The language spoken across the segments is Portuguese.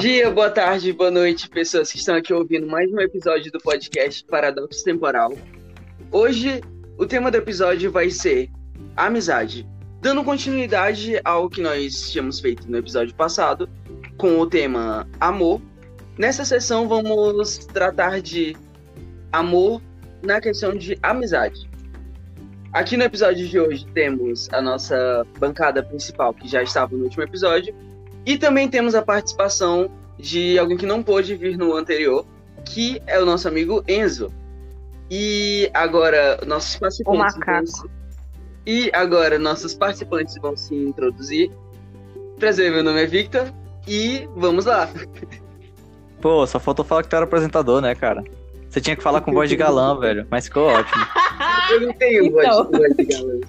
dia, boa tarde, boa noite, pessoas que estão aqui ouvindo mais um episódio do podcast Paradoxo Temporal. Hoje, o tema do episódio vai ser amizade. Dando continuidade ao que nós tínhamos feito no episódio passado, com o tema amor, nessa sessão vamos tratar de amor na questão de amizade. Aqui no episódio de hoje temos a nossa bancada principal, que já estava no último episódio, e também temos a participação de alguém que não pôde vir no anterior, que é o nosso amigo Enzo. E agora nossos participantes. Vão se... E agora nossos participantes vão se introduzir. Prazer, meu nome é Victor e vamos lá. Pô, só faltou falar que tu era apresentador, né, cara? Você tinha que falar com voz de galã, velho, mas ficou ótimo. Eu não tenho então. voz, de galã.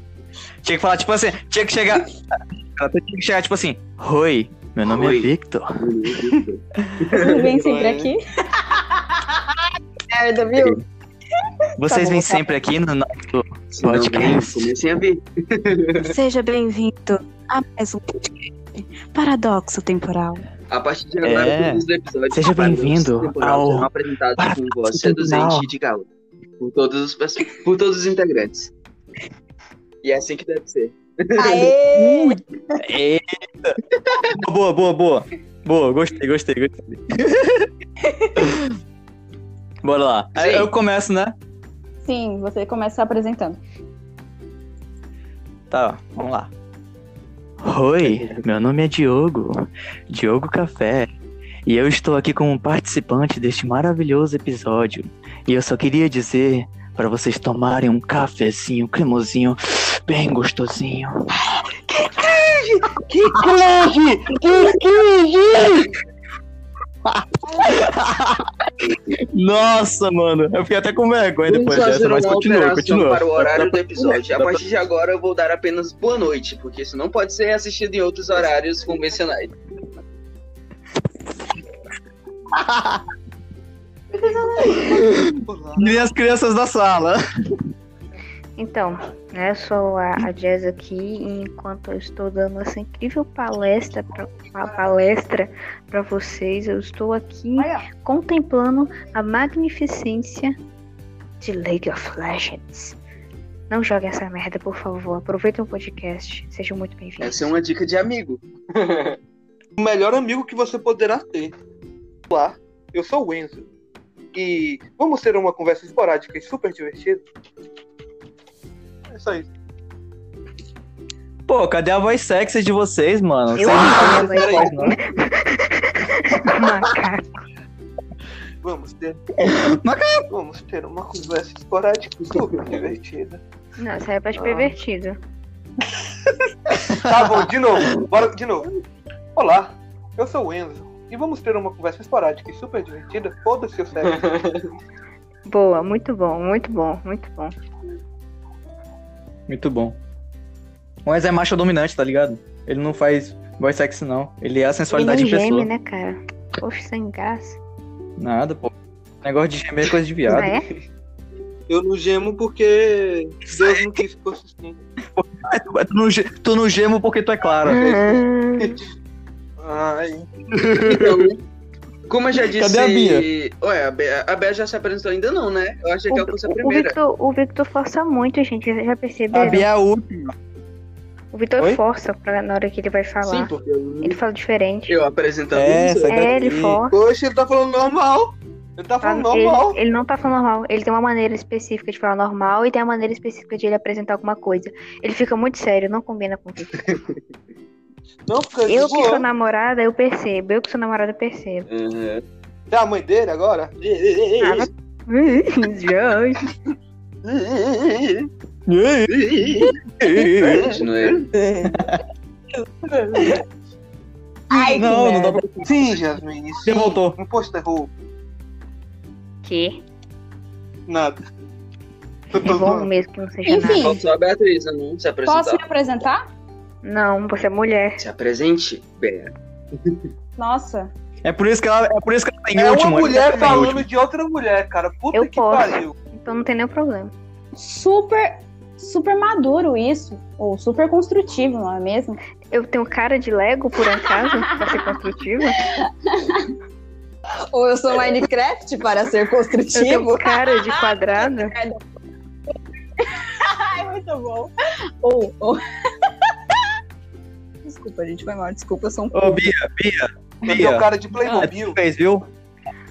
Tinha que falar, tipo assim, tinha que chegar. Tinha que chegar, tipo assim, Oi, meu nome é Oi. é Victor. Vocês vêm sempre aqui? Merda, viu? Vocês tá vêm sempre aqui no nosso podcast. Comecei a ver. Seja bem-vindo a mais um podcast Paradoxo Temporal. A partir de agora, é. todos os episódios Seja bem-vindo ao serão apresentados com voz seduzente de galo. Por todos, os, por todos os integrantes. E é assim que deve ser. Aê! Eita! boa, boa, boa. Boa, gostei, gostei, gostei. Bora lá. Aí eu começo, né? Sim, você começa apresentando. Tá, vamos lá. Oi, meu nome é Diogo, Diogo Café, e eu estou aqui como participante deste maravilhoso episódio. E eu só queria dizer para vocês tomarem um cafezinho cremosinho, bem gostosinho. Que cringe! Que cringe! Que cringe! Nossa, mano, eu fiquei até com vergonha depois dessa, mas continua, continua. Para o horário do episódio. A partir de agora eu vou dar apenas boa noite, porque isso não pode ser assistido em outros horários convencionais. e as crianças da sala. Então, né, eu sou a, a Jazz aqui e enquanto eu estou dando essa incrível palestra pra, uma palestra para vocês, eu estou aqui contemplando a magnificência de League of Legends. Não jogue essa merda, por favor. Aproveitem o podcast. Sejam muito bem-vindos. Essa é uma dica de amigo. o melhor amigo que você poderá ter. Olá, eu sou o Enzo. E vamos ter uma conversa esporádica e super divertida isso. Pô, cadê a voz sexy de vocês, mano? Eu vocês não voz, Macaco. Vamos ter. Macaco! Vamos ter uma conversa esporádica super divertida. Não, isso aí é pra te ah. pervertido. tá bom, de novo. Bora de novo. Olá, eu sou o Enzo. E vamos ter uma conversa esporádica e super divertida. Foda-se o sexo. Boa, muito bom, muito bom, muito bom. Muito bom. O Wes é macho dominante, tá ligado? Ele não faz voz sexy, não. Ele é a sensualidade Ele não em pessoa. geme, né, cara? Poxa, sem graça. Nada, pô. Negócio de gemer é coisa de viado. É? Eu não gemo porque Deus não quis que fosse assim. tu, não, tu não gemo porque tu é clara. Ai. Como eu já disse. Cadê a Bia? Ué, a Bia, a Bia já se apresentou ainda não, né? Eu achei que ela fosse a primeira. O Victor, o Victor força muito, gente. Vocês já perceberam? A Bia é a última. O Vitor força pra, na hora que ele vai falar. Sim, porque eu... Ele fala diferente. Eu apresentando é, isso. É, ele força. Poxa, ele tá falando normal. Ele tá falando ele, normal. Ele não tá falando normal. Ele tem uma maneira específica de falar normal e tem uma maneira específica de ele apresentar alguma coisa. Ele fica muito sério, não combina com o Victor. não, fica eu que sou namorada, eu percebo. Eu que sou namorada, eu percebo. Uhum. É a mãe dele agora? Ah, Ai, não, não dá pra. Sim, Jasmine. Você voltou. Um posto errou. Que? Nada. É bom mesmo que não seja Enfim. nada. Só a Beatriz, não se apresentar. Posso me apresentar? Não, você é mulher. Se apresente, Bea. Nossa. É por isso que ela, é por isso que ela tá em É último. uma ele mulher tá falando último. de outra mulher, cara. Puta Eu que posso. pariu. Então não tem nenhum problema. Super, super maduro isso. Ou super construtivo, não é mesmo? Eu tenho cara de Lego, por acaso, pra ser construtiva? Ou eu sou Minecraft para ser Eu tenho construtivo? cara de quadrado? Ai, muito bom. Ou, ou... Desculpa, gente, foi mal. Desculpa, eu sou um Ô, Bia, Bia, Eu tenho Bia. cara de Ah, Playmobil. tu fez, viu?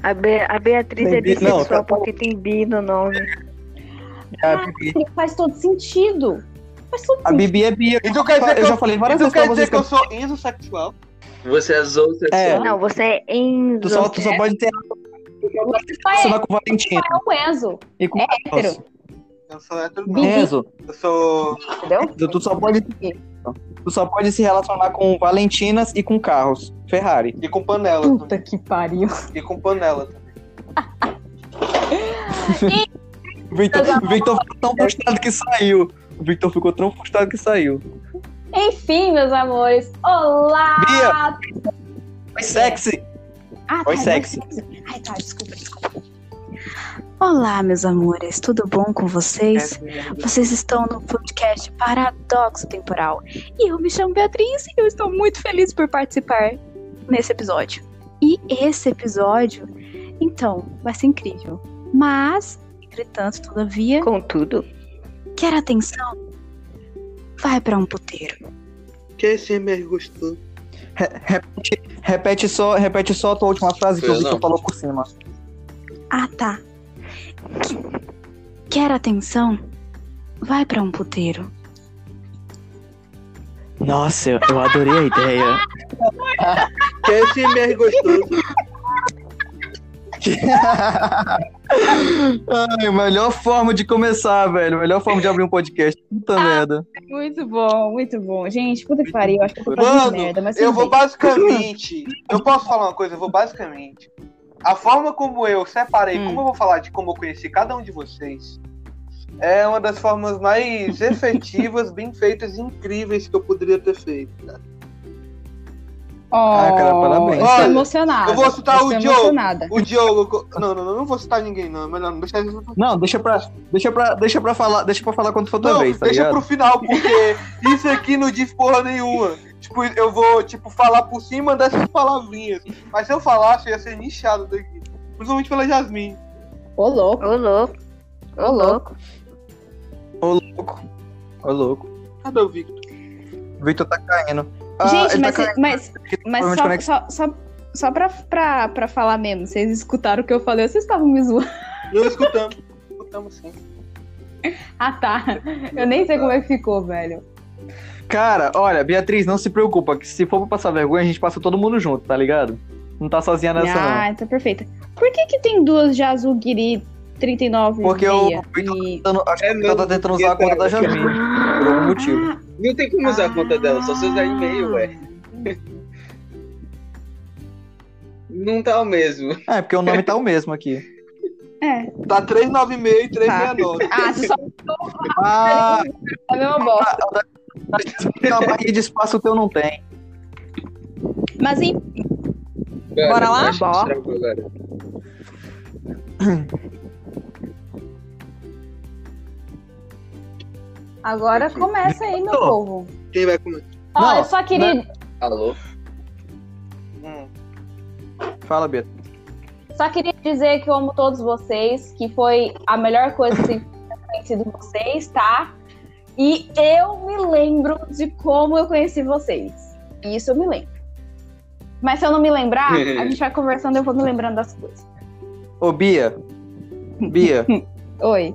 A, Be- a Beatriz é Bi- não, bissexual tá- porque tem bi no nome. A Bibi, Faz todo sentido. Faz todo a. Bibi é Bia. Então quer dizer que eu já eu, falei várias então vezes quer pra dizer que eu sou insexual? Você é zoosexual? É. Não, você é Enzo. Tu só, tu só pode ter relacionar com o Valentina É o Enzo, e com é o hétero. Eu sou hétero. Bibi. Enzo, Eu sou. entendeu? tu só pode tu só pode se relacionar com Valentinas e com carros. Ferrari. E com panela Puta também. que pariu. E com panela também. O Victor, Victor ficou tão frustrado que saiu. O Victor ficou tão frustrado que saiu. Enfim, meus amores. Olá! Foi sexy. Ah, Foi tá, sexy. Ai, tá, desculpa, desculpa. Olá, meus amores, tudo bom com vocês? Vocês estão no podcast Paradoxo Temporal. E eu me chamo Beatriz e eu estou muito feliz por participar nesse episódio. E esse episódio, então, vai ser incrível. Mas, entretanto, todavia, Contudo, quer atenção? Vai pra um puteiro. Que esse MR gostou. Repete, repete só, repete só a tua última frase que Eu o Victor não. falou por cima. Ah, tá. Que- Quer atenção? Vai pra um puteiro. Nossa, eu, adorei a ideia. Que esse MR gostou. Ai, melhor forma de começar, velho. Melhor forma de abrir um podcast. Puta merda. Muito bom, muito bom. Gente, puta que pariu. Acho que eu tô Mano, merda, mas eu vou bem. basicamente. Eu posso falar uma coisa? Eu vou basicamente. A forma como eu separei, Hum. como eu vou falar de como eu conheci cada um de vocês, é uma das formas mais efetivas, bem feitas e incríveis que eu poderia ter feito. cara. Ah, cara, parabéns. Estou Olha, emocionada. eu vou citar o Estou Diogo. O Diogo. Não, não, não, não vou citar ninguém, não. É melhor não deixar isso. Não, deixa pra, deixa pra, deixa pra falar, deixa pra falar quando for tua Não, vez, tá deixa ligado? pro final, porque isso aqui não diz porra nenhuma. Tipo, eu vou, tipo, falar por cima dessas palavrinhas. Mas se eu falasse, eu ia ser nichado daqui. Principalmente pela Jasmine. Ô, louco, ô louco, ô, louco. Ô, louco. Ô, louco. Cadê o Victor? O Victor tá caindo. Ah, Gente, ele mas, tá caindo. mas, mas Problema de só, só, só, só pra, pra, pra falar mesmo, vocês escutaram o que eu falei, vocês estavam me zoando. Não escutamos. Escutamos sim. Ah, tá. Eu nem sei como é que ficou, velho. Cara, olha, Beatriz, não se preocupa, que se for pra passar vergonha, a gente passa todo mundo junto, tá ligado? Não tá sozinha nessa, ah, não. então perfeita. Por que que tem duas de azul guiri 39 Porque e meia? Victor E... Tentando- Acho que É o Victor tá tentando usar a conta da Jasmine, por algum motivo. Ah, Não tem como usar a conta dela, só se usar e-mail, ué. Não tá o mesmo. É, porque o nome tá o mesmo aqui. é. Tá 396 e 369. Ah, você só Ah, a mesma bosta. Barriga de espaço o teu não tem. Mas enfim, Cara, Bora lá? Bora. agora. começa aí, meu povo. Quem vai? Ó, Não, eu só queria, Alô? Hum. Fala, Beto. só queria dizer que eu amo todos vocês, que foi a melhor coisa que eu conhecido vocês, tá? E eu me lembro de como eu conheci vocês. Isso eu me lembro. Mas se eu não me lembrar, a gente vai conversando e eu vou me lembrando das coisas. Ô, Bia. Bia, Oi.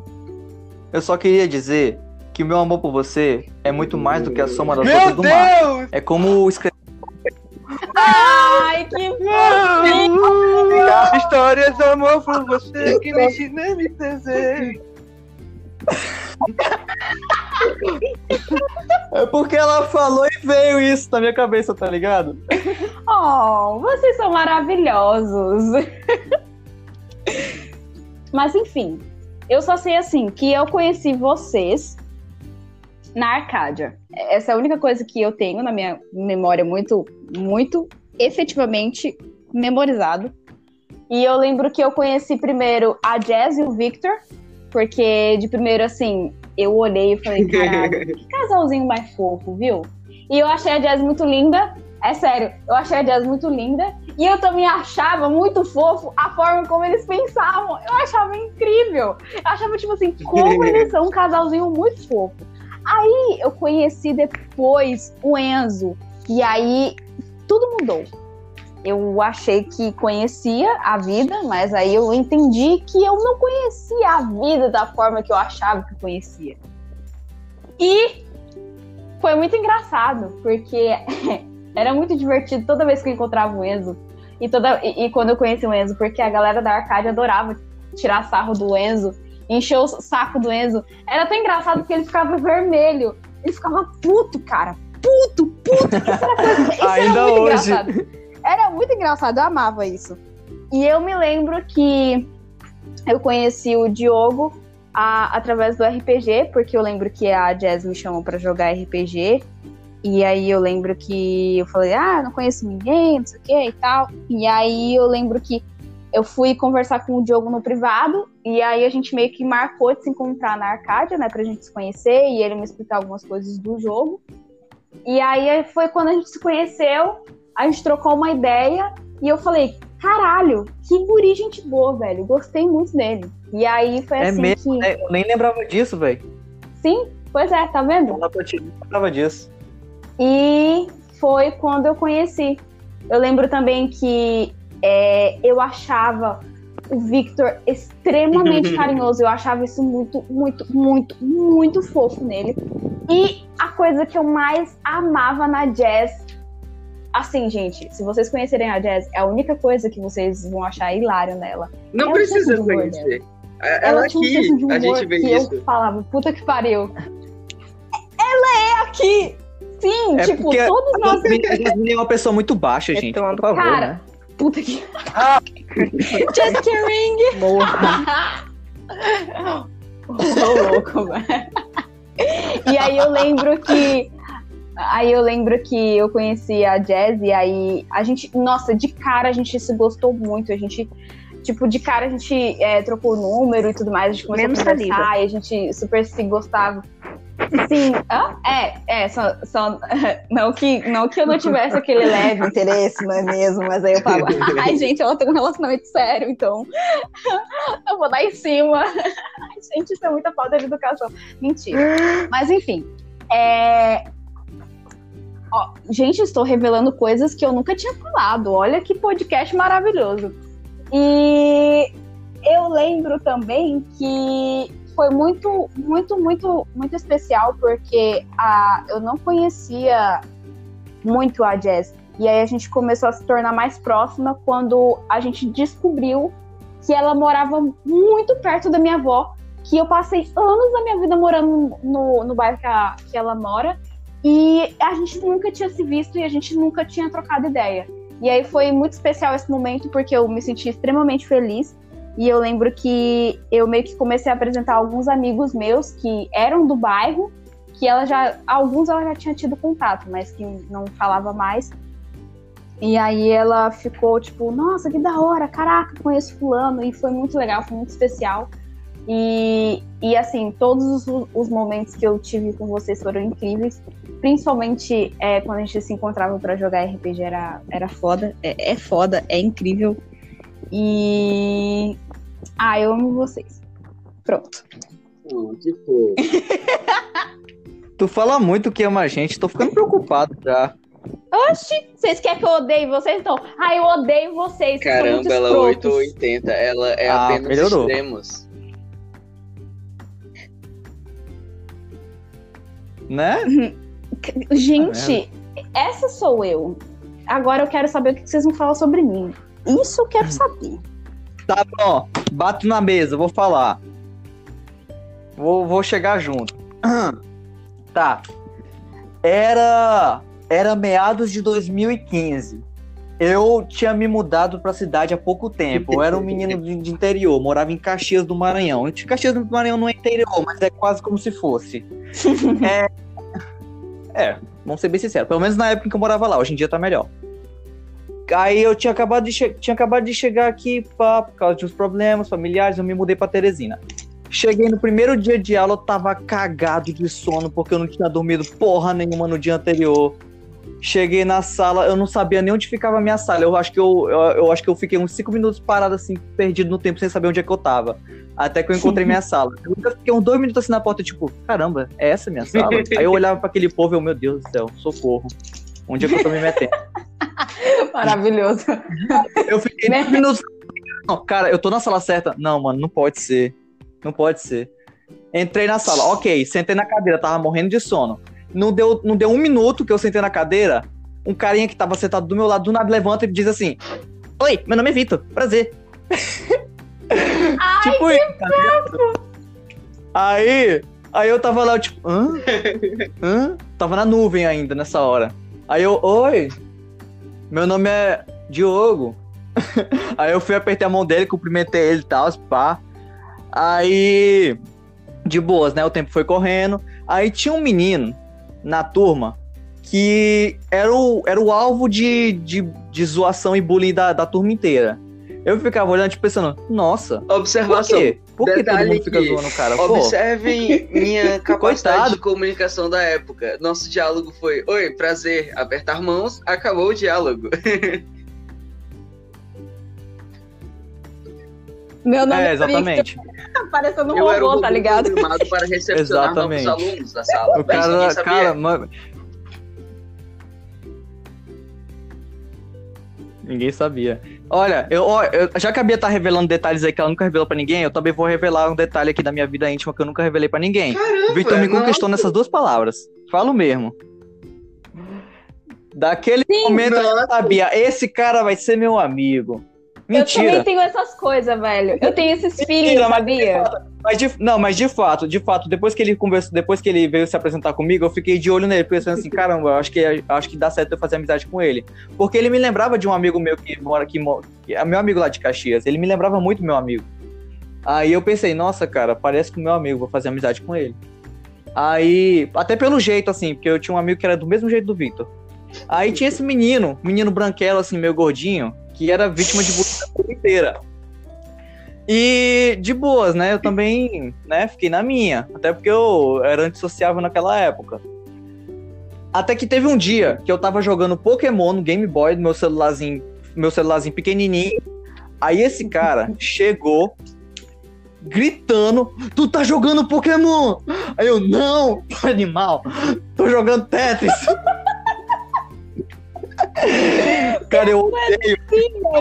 eu só queria dizer que o meu amor por você é muito mais do que a soma das Meu outras do mar. Deus! É como escrever. Ai, que fofinho! Histórias de amor por você que me ensina a me dizer. É porque ela falou e veio isso na minha cabeça, tá ligado? Oh, vocês são maravilhosos. Mas enfim, eu só sei assim que eu conheci vocês na Arcádia. Essa é a única coisa que eu tenho na minha memória muito, muito efetivamente memorizado. E eu lembro que eu conheci primeiro a Jazz e o Victor, porque de primeiro assim, eu olhei e falei, caralho, que casalzinho mais fofo, viu? E eu achei a Jazz muito linda. É sério, eu achei a Jazz muito linda. E eu também achava muito fofo a forma como eles pensavam. Eu achava incrível. Eu achava, tipo assim, como eles são um casalzinho muito fofo. Aí eu conheci depois o Enzo. E aí tudo mudou. Eu achei que conhecia a vida, mas aí eu entendi que eu não conhecia a vida da forma que eu achava que conhecia. E foi muito engraçado, porque era muito divertido toda vez que eu encontrava o Enzo. E, toda, e, e, quando eu conheci o Enzo, porque a galera da Arcade adorava tirar sarro do Enzo, encher o saco do Enzo. Era tão engraçado que ele ficava vermelho. Ele ficava puto, cara. Puto, puto. Isso era, coisa, isso Ainda hoje. engraçado. Era muito engraçado, eu amava isso. E eu me lembro que eu conheci o Diogo a- através do RPG, porque eu lembro que a Jazz me chamou pra jogar RPG. E aí eu lembro que eu falei, ah, não conheço ninguém, não sei o que e tal. E aí eu lembro que eu fui conversar com o Diogo no privado, e aí a gente meio que marcou de se encontrar na Arcádia, né, pra gente se conhecer, e ele me explicar algumas coisas do jogo. E aí foi quando a gente se conheceu, a gente trocou uma ideia, e eu falei, caralho, que guri gente boa, velho, gostei muito dele. E aí foi É assim mesmo, que... né? Eu nem lembrava disso, velho. Sim, pois é, tá vendo? Não te- nem lembrava disso. E foi quando eu conheci. Eu lembro também que é, eu achava o Victor extremamente carinhoso. Eu achava isso muito, muito, muito, muito fofo nele. E a coisa que eu mais amava na Jazz. Assim, gente, se vocês conhecerem a Jazz, é a única coisa que vocês vão achar hilário nela. Não Ela precisa um humor conhecer. Ela, um senso aqui, de a humor gente vê que isso. eu falava, puta que pariu. Ela é aqui! Sim, É tipo, porque todos a nós Jasmine é uma pessoa muito baixa, gente. Retomando. Por favor, Cara, né? Puta que. Ah. Just kidding! Morra. Ô, louco, velho. E aí eu lembro que. Aí eu lembro que eu conheci a Jazz e aí a gente. Nossa, de cara a gente se gostou muito. A gente. Tipo, de cara a gente é, trocou número e tudo mais. A gente começou Menos a conversar e a gente super se gostava. Sim, hã? é, é, só, só não, que, não que eu não tivesse aquele leve interesse, não é mesmo? Mas aí eu falo, ai gente, ela tem um relacionamento sério, então eu vou dar em cima. Ai, gente, isso é muita falta de educação. Mentira. Mas enfim, é... Ó, gente, estou revelando coisas que eu nunca tinha falado. Olha que podcast maravilhoso. E eu lembro também que foi muito, muito, muito, muito especial porque a, eu não conhecia muito a Jazz. E aí a gente começou a se tornar mais próxima quando a gente descobriu que ela morava muito perto da minha avó. Que eu passei anos da minha vida morando no, no bairro que, a- que ela mora. E a gente nunca tinha se visto e a gente nunca tinha trocado ideia. E aí foi muito especial esse momento porque eu me senti extremamente feliz. E eu lembro que eu meio que comecei a apresentar alguns amigos meus que eram do bairro, que ela já. Alguns ela já tinha tido contato, mas que não falava mais. E aí ela ficou tipo, nossa, que da hora, caraca, conheço fulano, e foi muito legal, foi muito especial. E, e assim, todos os, os momentos que eu tive com vocês foram incríveis. Principalmente é, quando a gente se encontrava para jogar RPG, era, era foda. É, é foda, é incrível. E. Ah, eu amo vocês. Pronto. Que fofo. Tu fala muito que ama a gente, tô ficando preocupado já. Oxi, vocês querem que eu odeie vocês? Então, ah, eu odeio vocês. vocês são muito Caramba, ela é escrotos. 880. Ela é Ah, apenas melhorou. extremos. Né? Gente, essa sou eu. Agora eu quero saber o que vocês vão falar sobre mim. Isso eu quero saber. Tá bom, bato na mesa, vou falar. Vou, vou chegar junto. Tá. Era era meados de 2015. Eu tinha me mudado pra cidade há pouco tempo. Eu era um menino de, de interior, morava em Caxias do Maranhão. Caxias do Maranhão não é interior, mas é quase como se fosse. é, é, vamos ser bem sinceros. Pelo menos na época que eu morava lá. Hoje em dia tá melhor. Aí eu tinha acabado de, tinha acabado de chegar aqui pá, por causa de uns problemas familiares, eu me mudei pra Teresina. Cheguei no primeiro dia de aula, eu tava cagado de sono, porque eu não tinha dormido porra nenhuma no dia anterior. Cheguei na sala, eu não sabia nem onde ficava a minha sala. Eu acho que eu, eu, eu acho que eu fiquei uns cinco minutos parado assim, perdido no tempo, sem saber onde é que eu tava. Até que eu encontrei minha sala. Eu fiquei uns dois minutos assim na porta, tipo, caramba, é essa a minha sala? Aí eu olhava pra aquele povo e eu, meu Deus do céu, socorro. Onde é que eu tô me metendo? Maravilhoso. Eu fiquei Né? dois minutos. Não, cara, eu tô na sala certa. Não, mano, não pode ser. Não pode ser. Entrei na sala, ok, sentei na cadeira, tava morrendo de sono. Não deu, não deu um minuto que eu sentei na cadeira, um carinha que tava sentado do meu lado, do nada levanta e diz assim: Oi, meu nome é Vitor, prazer. tipo isso, tá? Aí, aí eu tava lá, eu, tipo, hã? Hã? Tava na nuvem ainda nessa hora. Aí eu, oi, meu nome é Diogo. aí eu fui, apertei a mão dele, cumprimentei ele e tal, pá. Aí, de boas, né? O tempo foi correndo. Aí tinha um menino na turma que era o, era o alvo de, de, de zoação e bullying da, da turma inteira. Eu ficava olhando, tipo, pensando, nossa, por Observação. quê? Por que todo mundo fica que zoando o cara? Pô, Observem minha capacidade Coitado. de comunicação da época. Nosso diálogo foi: Oi, prazer, apertar mãos, acabou o diálogo. Meu nome é, é exatamente. Parecendo um Eu era o robô, tá ligado? para recepcionar novos Exatamente. alunos da sala. O cara, sabia. cara, mano. Ninguém sabia. Olha, eu, ó, eu- já que a Bia tá revelando detalhes aí que ela nunca revelou pra ninguém, eu também vou revelar um detalhe aqui da minha vida íntima que eu nunca revelei pra ninguém. Caramba, o Victor me nossa. conquistou nessas duas palavras. Falo mesmo. Daquele momento eu nossa. sabia, esse cara vai ser meu amigo. Eu Mentira. também tenho essas coisas, velho. Eu tenho esses mas sabia? Mas de, não, mas de fato, de fato, depois que ele conversou, depois que ele veio se apresentar comigo, eu fiquei de olho nele, pensando assim, caramba, eu acho que acho que dá certo eu fazer amizade com ele. Porque ele me lembrava de um amigo meu que mora aqui, que é meu amigo lá de Caxias, ele me lembrava muito do meu amigo. Aí eu pensei, nossa, cara, parece com o meu amigo, vou fazer amizade com ele. Aí, até pelo jeito, assim, porque eu tinha um amigo que era do mesmo jeito do Victor. Aí tinha esse menino, menino branquelo, assim, meio gordinho, que era vítima de bullying da turma inteira. E de boas, né? Eu também, né, fiquei na minha. Até porque eu era antissociável naquela época. Até que teve um dia que eu tava jogando Pokémon no Game Boy, meu celularzinho, meu celularzinho pequenininho. Aí esse cara chegou gritando: Tu tá jogando Pokémon? Aí eu, não, animal, tô jogando Tetris. cara, eu odeio,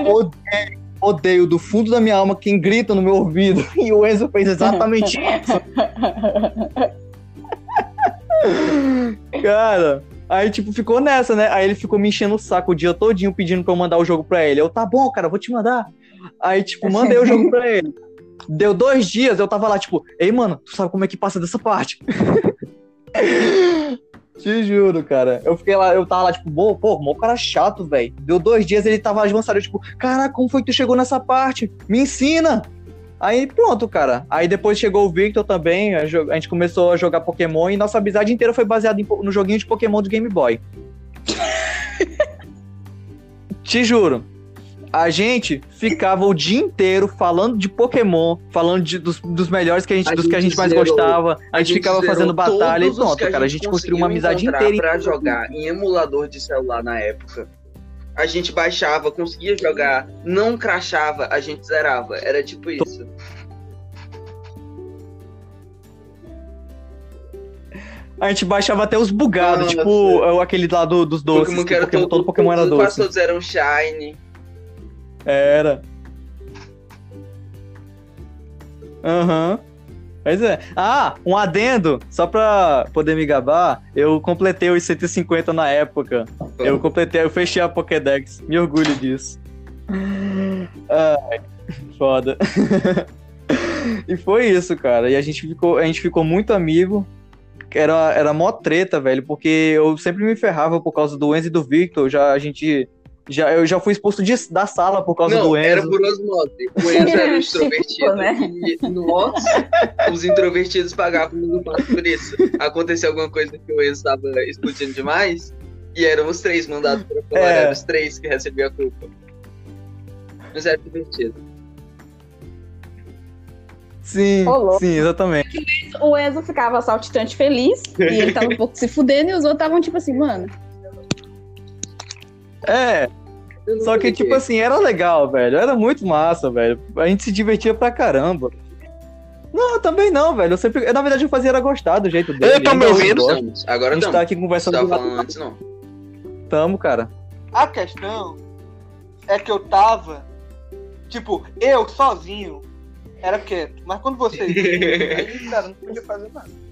odeio, odeio do fundo da minha alma quem grita no meu ouvido. E o Enzo fez exatamente isso. Cara, aí tipo, ficou nessa, né? Aí ele ficou me enchendo o saco o dia todinho pedindo pra eu mandar o jogo pra ele. Eu, tá bom, cara, vou te mandar. Aí, tipo, mandei o jogo pra ele. Deu dois dias, eu tava lá, tipo, ei, mano, tu sabe como é que passa dessa parte? Te juro, cara. Eu fiquei lá, eu tava lá, tipo, pô, pô, mó cara chato, velho. Deu dois dias, ele tava avançado, eu, tipo, caraca, como foi que tu chegou nessa parte? Me ensina! Aí pronto, cara. Aí depois chegou o Victor também, a gente começou a jogar Pokémon e nossa amizade inteira foi baseada em no joguinho de Pokémon do Game Boy. Te juro. A gente ficava o dia inteiro falando de Pokémon, falando de- dos, dos melhores que a gente, A dos que a gente gente mais zerou- gostava. A, gente, ficava zerou fazendo batalha e os pronto, cara. A gente construiu uma amizade inteira. Pra jogar em emulador de celular na época. A gente baixava, conseguia jogar, não crachava, a gente zerava. Era tipo isso. A gente baixava até os bugados, Nossa. tipo aquele lá do- dos doces. Pokémon que era Pokémon, todo, todo Pokémon era quase doce. todos eram Shine. Era. Aham. Pois é. Ah, um adendo, só pra poder me gabar, eu completei os 150 na época. Eu completei, eu fechei a Pokédex. Me orgulho disso. Ai, foda. e foi isso, cara. E a gente ficou, a gente ficou muito amigo. Era, era mó treta, velho, porque eu sempre me ferrava por causa do Enzo e do Victor. Já a gente. Já, eu já fui expulso de- da sala por causa Não, do Enzo. era por osmose. O Enzo era o extrovertido. Tipo, né? E nós, os introvertidos, pagávamos o passo por isso. Aconteceu alguma coisa que o Enzo estava explodindo demais. E eram os três mandados para fora. É. Eram os três que recebiam a culpa. Mas era divertido. Sim, sim, exatamente. O Enzo ficava saltitante feliz e ele tava um pouco se fudendo e os outros estavam tipo assim, mano. É, não só que, tipo assim, era legal, velho. Era muito massa, velho. A gente se divertia pra caramba. Não, também não, velho. Eu sempre. eu, na verdade, eu fazia era gostar do jeito dele. Eu tô me ouvindo? Agora A gente tá aqui Você conversando falando antes, não. Tamo, cara. A questão é que eu tava, tipo, eu sozinho era quieto. Mas quando vocês vinham, aí, cara, não podia fazer nada.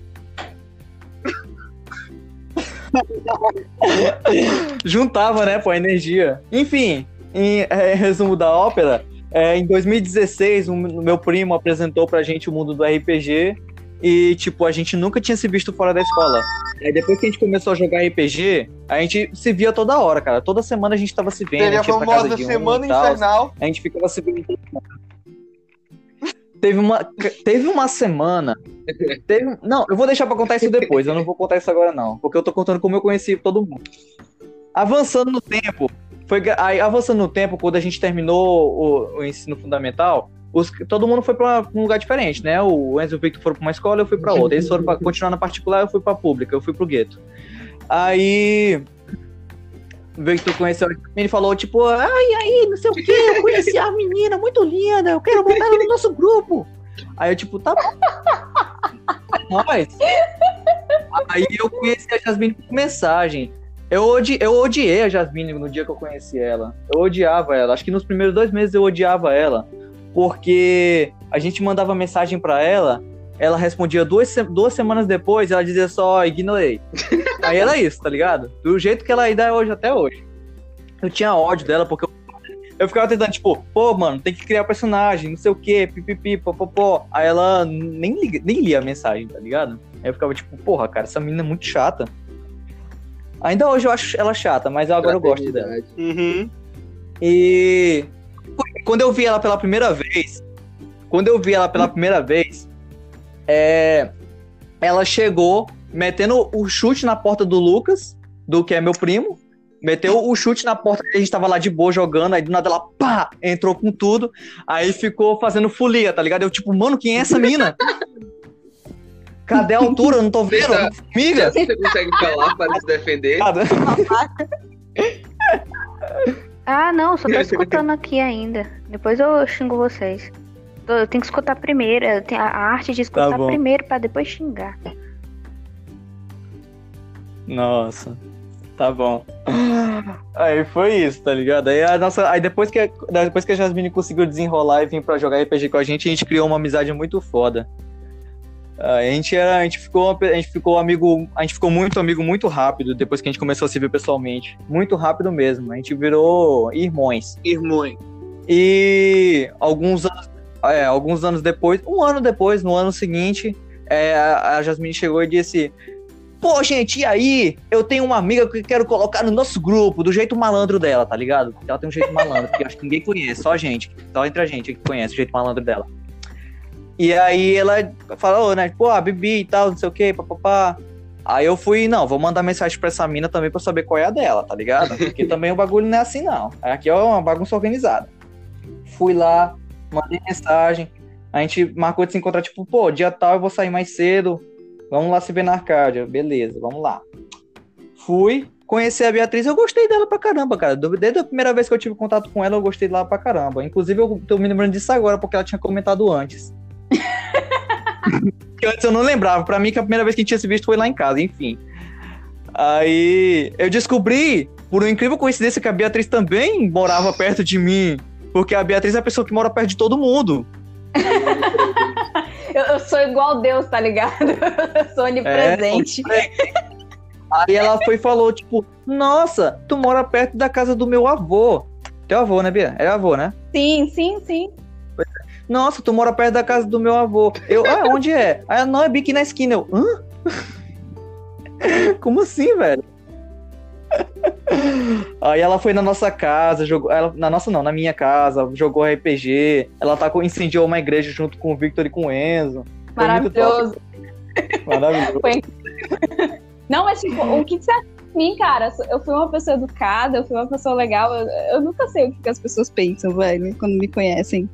Juntava, né, pô, a energia. Enfim, em é, resumo da ópera, é, em 2016, o m- meu primo apresentou pra gente o mundo do RPG e, tipo, a gente nunca tinha se visto fora da escola. Aí depois que a gente começou a jogar RPG, a gente se via toda hora, cara. Toda semana a gente tava se vendo. Teve a famosa um Semana. Infernal. A gente ficava se vendo. Teve uma, teve uma semana. Teve, não, eu vou deixar pra contar isso depois. Eu não vou contar isso agora, não. Porque eu tô contando como eu conheci todo mundo. Avançando no tempo. Foi, aí, avançando no tempo, quando a gente terminou o, o ensino fundamental, os- todo mundo foi pra um lugar diferente, né? O Enzo e o Victor foram pra uma escola, eu fui pra outra. Eles foram pra continuar na particular, eu fui pra pública, eu fui pro gueto. Aí. O Victor conheceu ele falou, tipo, ai, aí, não sei o que, eu conheci a menina muito linda, eu quero botar ela no nosso grupo. Aí eu, tipo, tá bom. Nóis. Aí eu conheci a Jasmine por mensagem. Eu, odi eu odiei a Jasmine no dia que eu conheci ela. Eu odiava ela. Acho que nos primeiros dois meses eu odiava ela. Porque a gente mandava mensagem pra ela, ela respondia duas, duas semanas depois, ela dizia só, ignorei. Aí era isso, tá ligado? Do jeito que ela ainda é hoje até hoje. Eu tinha ódio dela porque eu, eu ficava tentando, tipo, pô, mano, tem que criar personagem, não sei o quê, pipipi, popopó. Aí ela nem, liga- nem lia a mensagem, tá ligado? Aí eu ficava tipo, porra, cara, essa menina é muito chata. Ainda hoje eu acho ela chata, mas agora eu gosto dela. Uhum. E quando eu vi ela pela primeira vez, quando eu vi ela pela primeira vez, é, ela chegou metendo o chute na porta do Lucas, do que é meu primo, meteu o chute na porta que a gente tava lá de boa jogando, aí do nada ela pá, entrou com tudo, aí ficou fazendo folia, tá ligado? Eu tipo, mano, quem é essa mina? Cadê a altura? Eu não tô vendo. Amiga! Você consegue falar para se defender? Ah, não, só tô escutando aqui ainda. Depois eu xingo vocês. Eu tenho que escutar primeiro. Eu tenho a arte de escutar Tá primeiro pra depois xingar. Nossa, tá bom. Aí foi isso, tá ligado? Aí, a nossa, aí depois, que, depois que a Jasmine conseguiu desenrolar e vir pra jogar RPG com a gente, a gente criou uma amizade muito foda. Aí a gente era, a gente ficou, a gente ficou amigo, a gente ficou muito amigo muito rápido depois que a gente começou a se ver pessoalmente, muito rápido mesmo. A gente virou irmãos. Irmão. E alguns anos, é, alguns anos depois, um ano depois, no ano seguinte, é, a Jasmine chegou e disse: Pô, gente, e aí? Eu tenho uma amiga que quero colocar no nosso grupo, do jeito malandro dela, tá ligado? Ela tem um jeito malandro, que acho que ninguém conhece, só a gente, só entre a gente que conhece o jeito malandro dela. E aí ela falou, né, pô, a Bibi e tal, não sei o que, papapá. Aí eu fui, não, vou mandar mensagem pra essa mina também pra saber qual é a dela, tá ligado? Porque também o bagulho não é assim, não. Aqui é uma bagunça organizada. Fui lá, mandei mensagem. A gente marcou de se encontrar, tipo, pô, dia tal eu vou sair mais cedo. Vamos lá se ver na Arcádia. Beleza, vamos lá. Fui, conheci a Beatriz, eu gostei dela pra caramba, cara. Desde a primeira vez que eu tive contato com ela, eu gostei dela pra caramba. Inclusive, eu tô me lembrando disso agora, porque ela tinha comentado antes. que antes eu não lembrava. Pra mim, que a primeira vez que a gente tinha se visto foi lá em casa, enfim. Aí eu descobri, por uma incrível coincidência, que a Beatriz também morava perto de mim. Porque a Beatriz é a pessoa que mora perto de todo mundo. Eu, eu sou igual Deus, tá ligado? Eu sou onipresente. Aí ela foi e falou, tipo, nossa, tu mora perto da casa do meu avô. Teu avô, né, Bia? É avô, né? Sim, sim, sim. Nossa, tu mora perto da casa do meu avô. Eu, ah, onde é? Aí ela, não, é aqui na esquina. Eu, hã? Como assim, velho? Aí ela foi na nossa casa, jogou. Ela, na nossa não, na minha casa, jogou RPG. Ela tá incendiou uma igreja junto com o Victor e com o Enzo. Foi Maravilhoso. Maravilhoso. Não, mas tipo, o que que você acha de mim, cara? Eu fui uma pessoa educada, eu fui uma pessoa legal. Eu, eu nunca sei o que, que as pessoas pensam, velho, quando me conhecem.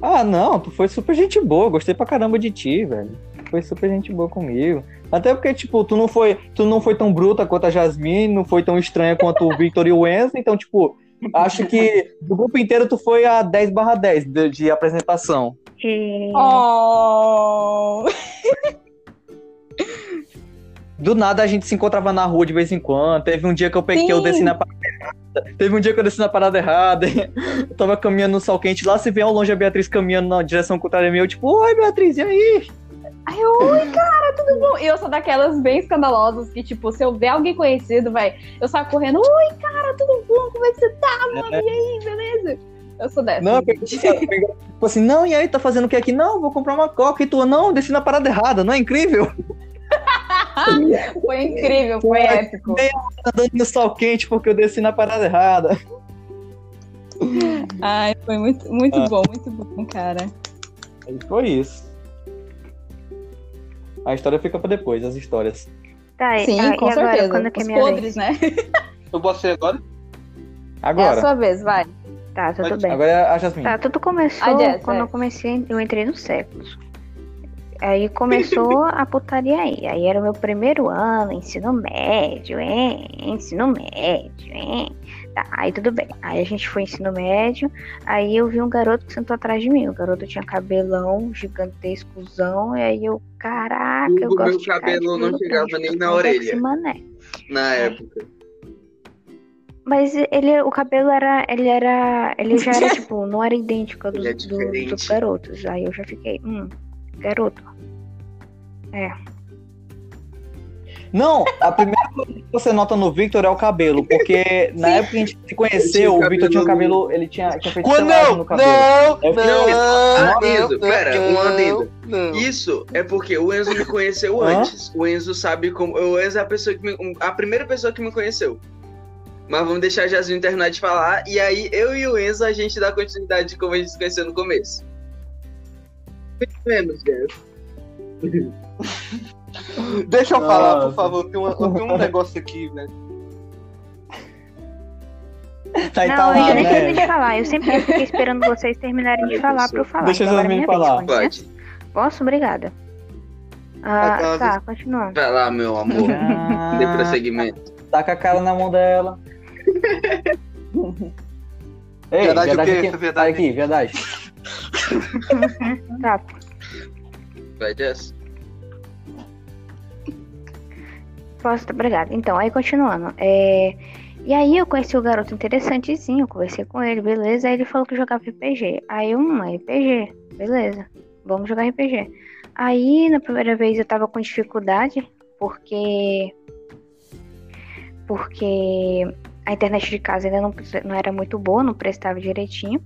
Ah, não, tu foi super gente boa, gostei pra caramba de ti, velho. Foi super gente boa comigo. Até porque, tipo, tu não foi, tu não foi tão bruta quanto a Jasmine, não foi tão estranha quanto o Victor e o Enzo, então, tipo, acho que do grupo inteiro tu foi a 10 barra 10 de, de apresentação. E... Oh. Do nada a gente se encontrava na rua de vez em quando. Teve um dia que eu peguei, que eu Sim. desci na parada errada. Teve um dia que eu desci na parada errada. Eu tava caminhando no sol quente lá, se vê ao longe a Beatriz caminhando na direção contrária minha, eu tipo, oi Beatriz, e aí? Ai, oi, cara, tudo bom? E eu sou daquelas bem escandalosas que, tipo, se eu ver alguém conhecido, vai, eu saio correndo, oi, cara, tudo bom? Como é que você tá, mano? E aí, beleza? Eu sou dessa. Não, eu eu tipo assim, não, e aí, tá fazendo o que aqui? Não, vou comprar uma coca. E tu, não, desci na parada errada, não é incrível? Foi incrível, foi Foi. épico. Andando no sol quente porque eu desci na parada errada. Ai, foi muito, muito Ah. bom, muito bom, cara. Aí foi isso. A história fica pra depois, as histórias. Tá, e- Sim, ah, com e agora, certeza. quando que é Os minha podres, vez? né? Eu posso ser agora? É a Agora, sua vez, vai. Tá, tudo bem. agora é a Jasmine. Tá, tudo começou Jess, quando é. eu comecei, eu entrei no séculos. Aí começou a putaria aí. Aí era o meu primeiro ano, ensino médio, hein? Ensino médio, hein? Tá, aí tudo bem. Aí a gente foi ensino médio, aí eu vi um garoto que sentou atrás de mim. O garoto tinha cabelão gigantescozão, e aí eu, caraca, eu O gosto meu cabelo não chegava nem na orelha. Mané. Na época. Mas ele, o cabelo era, ele era, ele já era tipo, não era idêntico ao dos, é do- dos garotos. Aí eu já fiquei, hum, garoto. Não, a primeira coisa que você nota no Victor é o cabelo, porque na época que a gente se conheceu, o Victor tinha um cabelo- ele tinha, tinha feito Quando não, no cabelo. não, Eu fiquei- não, Adendo, não, pera, um não, adendo. não. Isso é porque o Enzo me conheceu Hã? antes. O Enzo sabe como. O Enzo é a pessoa que me- a primeira pessoa que me conheceu. Mas vamos deixar a Jasmine terminar de falar. E aí, eu e o Enzo, a gente dá continuidade de como a gente se conheceu no começo. Menos, Jeff. Deixa eu falar, por favor. Tem, uma- tenho um negócio aqui, velho. Tá, e não, tá eu nem terminei né? de falar. Eu sempre fiquei esperando vocês terminarem de falar pra eu falar. Deixa a Então vez, falar. com licença. Pode. Posso? Obrigada. Ah, Tá, tá, continuando. Vai lá, meu amor. Dê Ah, prosseguimento. tá com a cara na mão dela. Ei, Verdade o quê? aqui. Verdade? Sai aqui, verdade. Tá, Vai, Jess. Posso, obrigada. Então, aí continuando. É... E aí eu conheci o garoto interessantezinho, eu conversei com ele, beleza. Aí ele falou que jogava RPG. Aí eu, hum, RPG, beleza. Vamos jogar RPG. Aí na primeira vez eu tava com dificuldade, porque. Porque a internet de casa ainda não, não era muito boa, não prestava direitinho.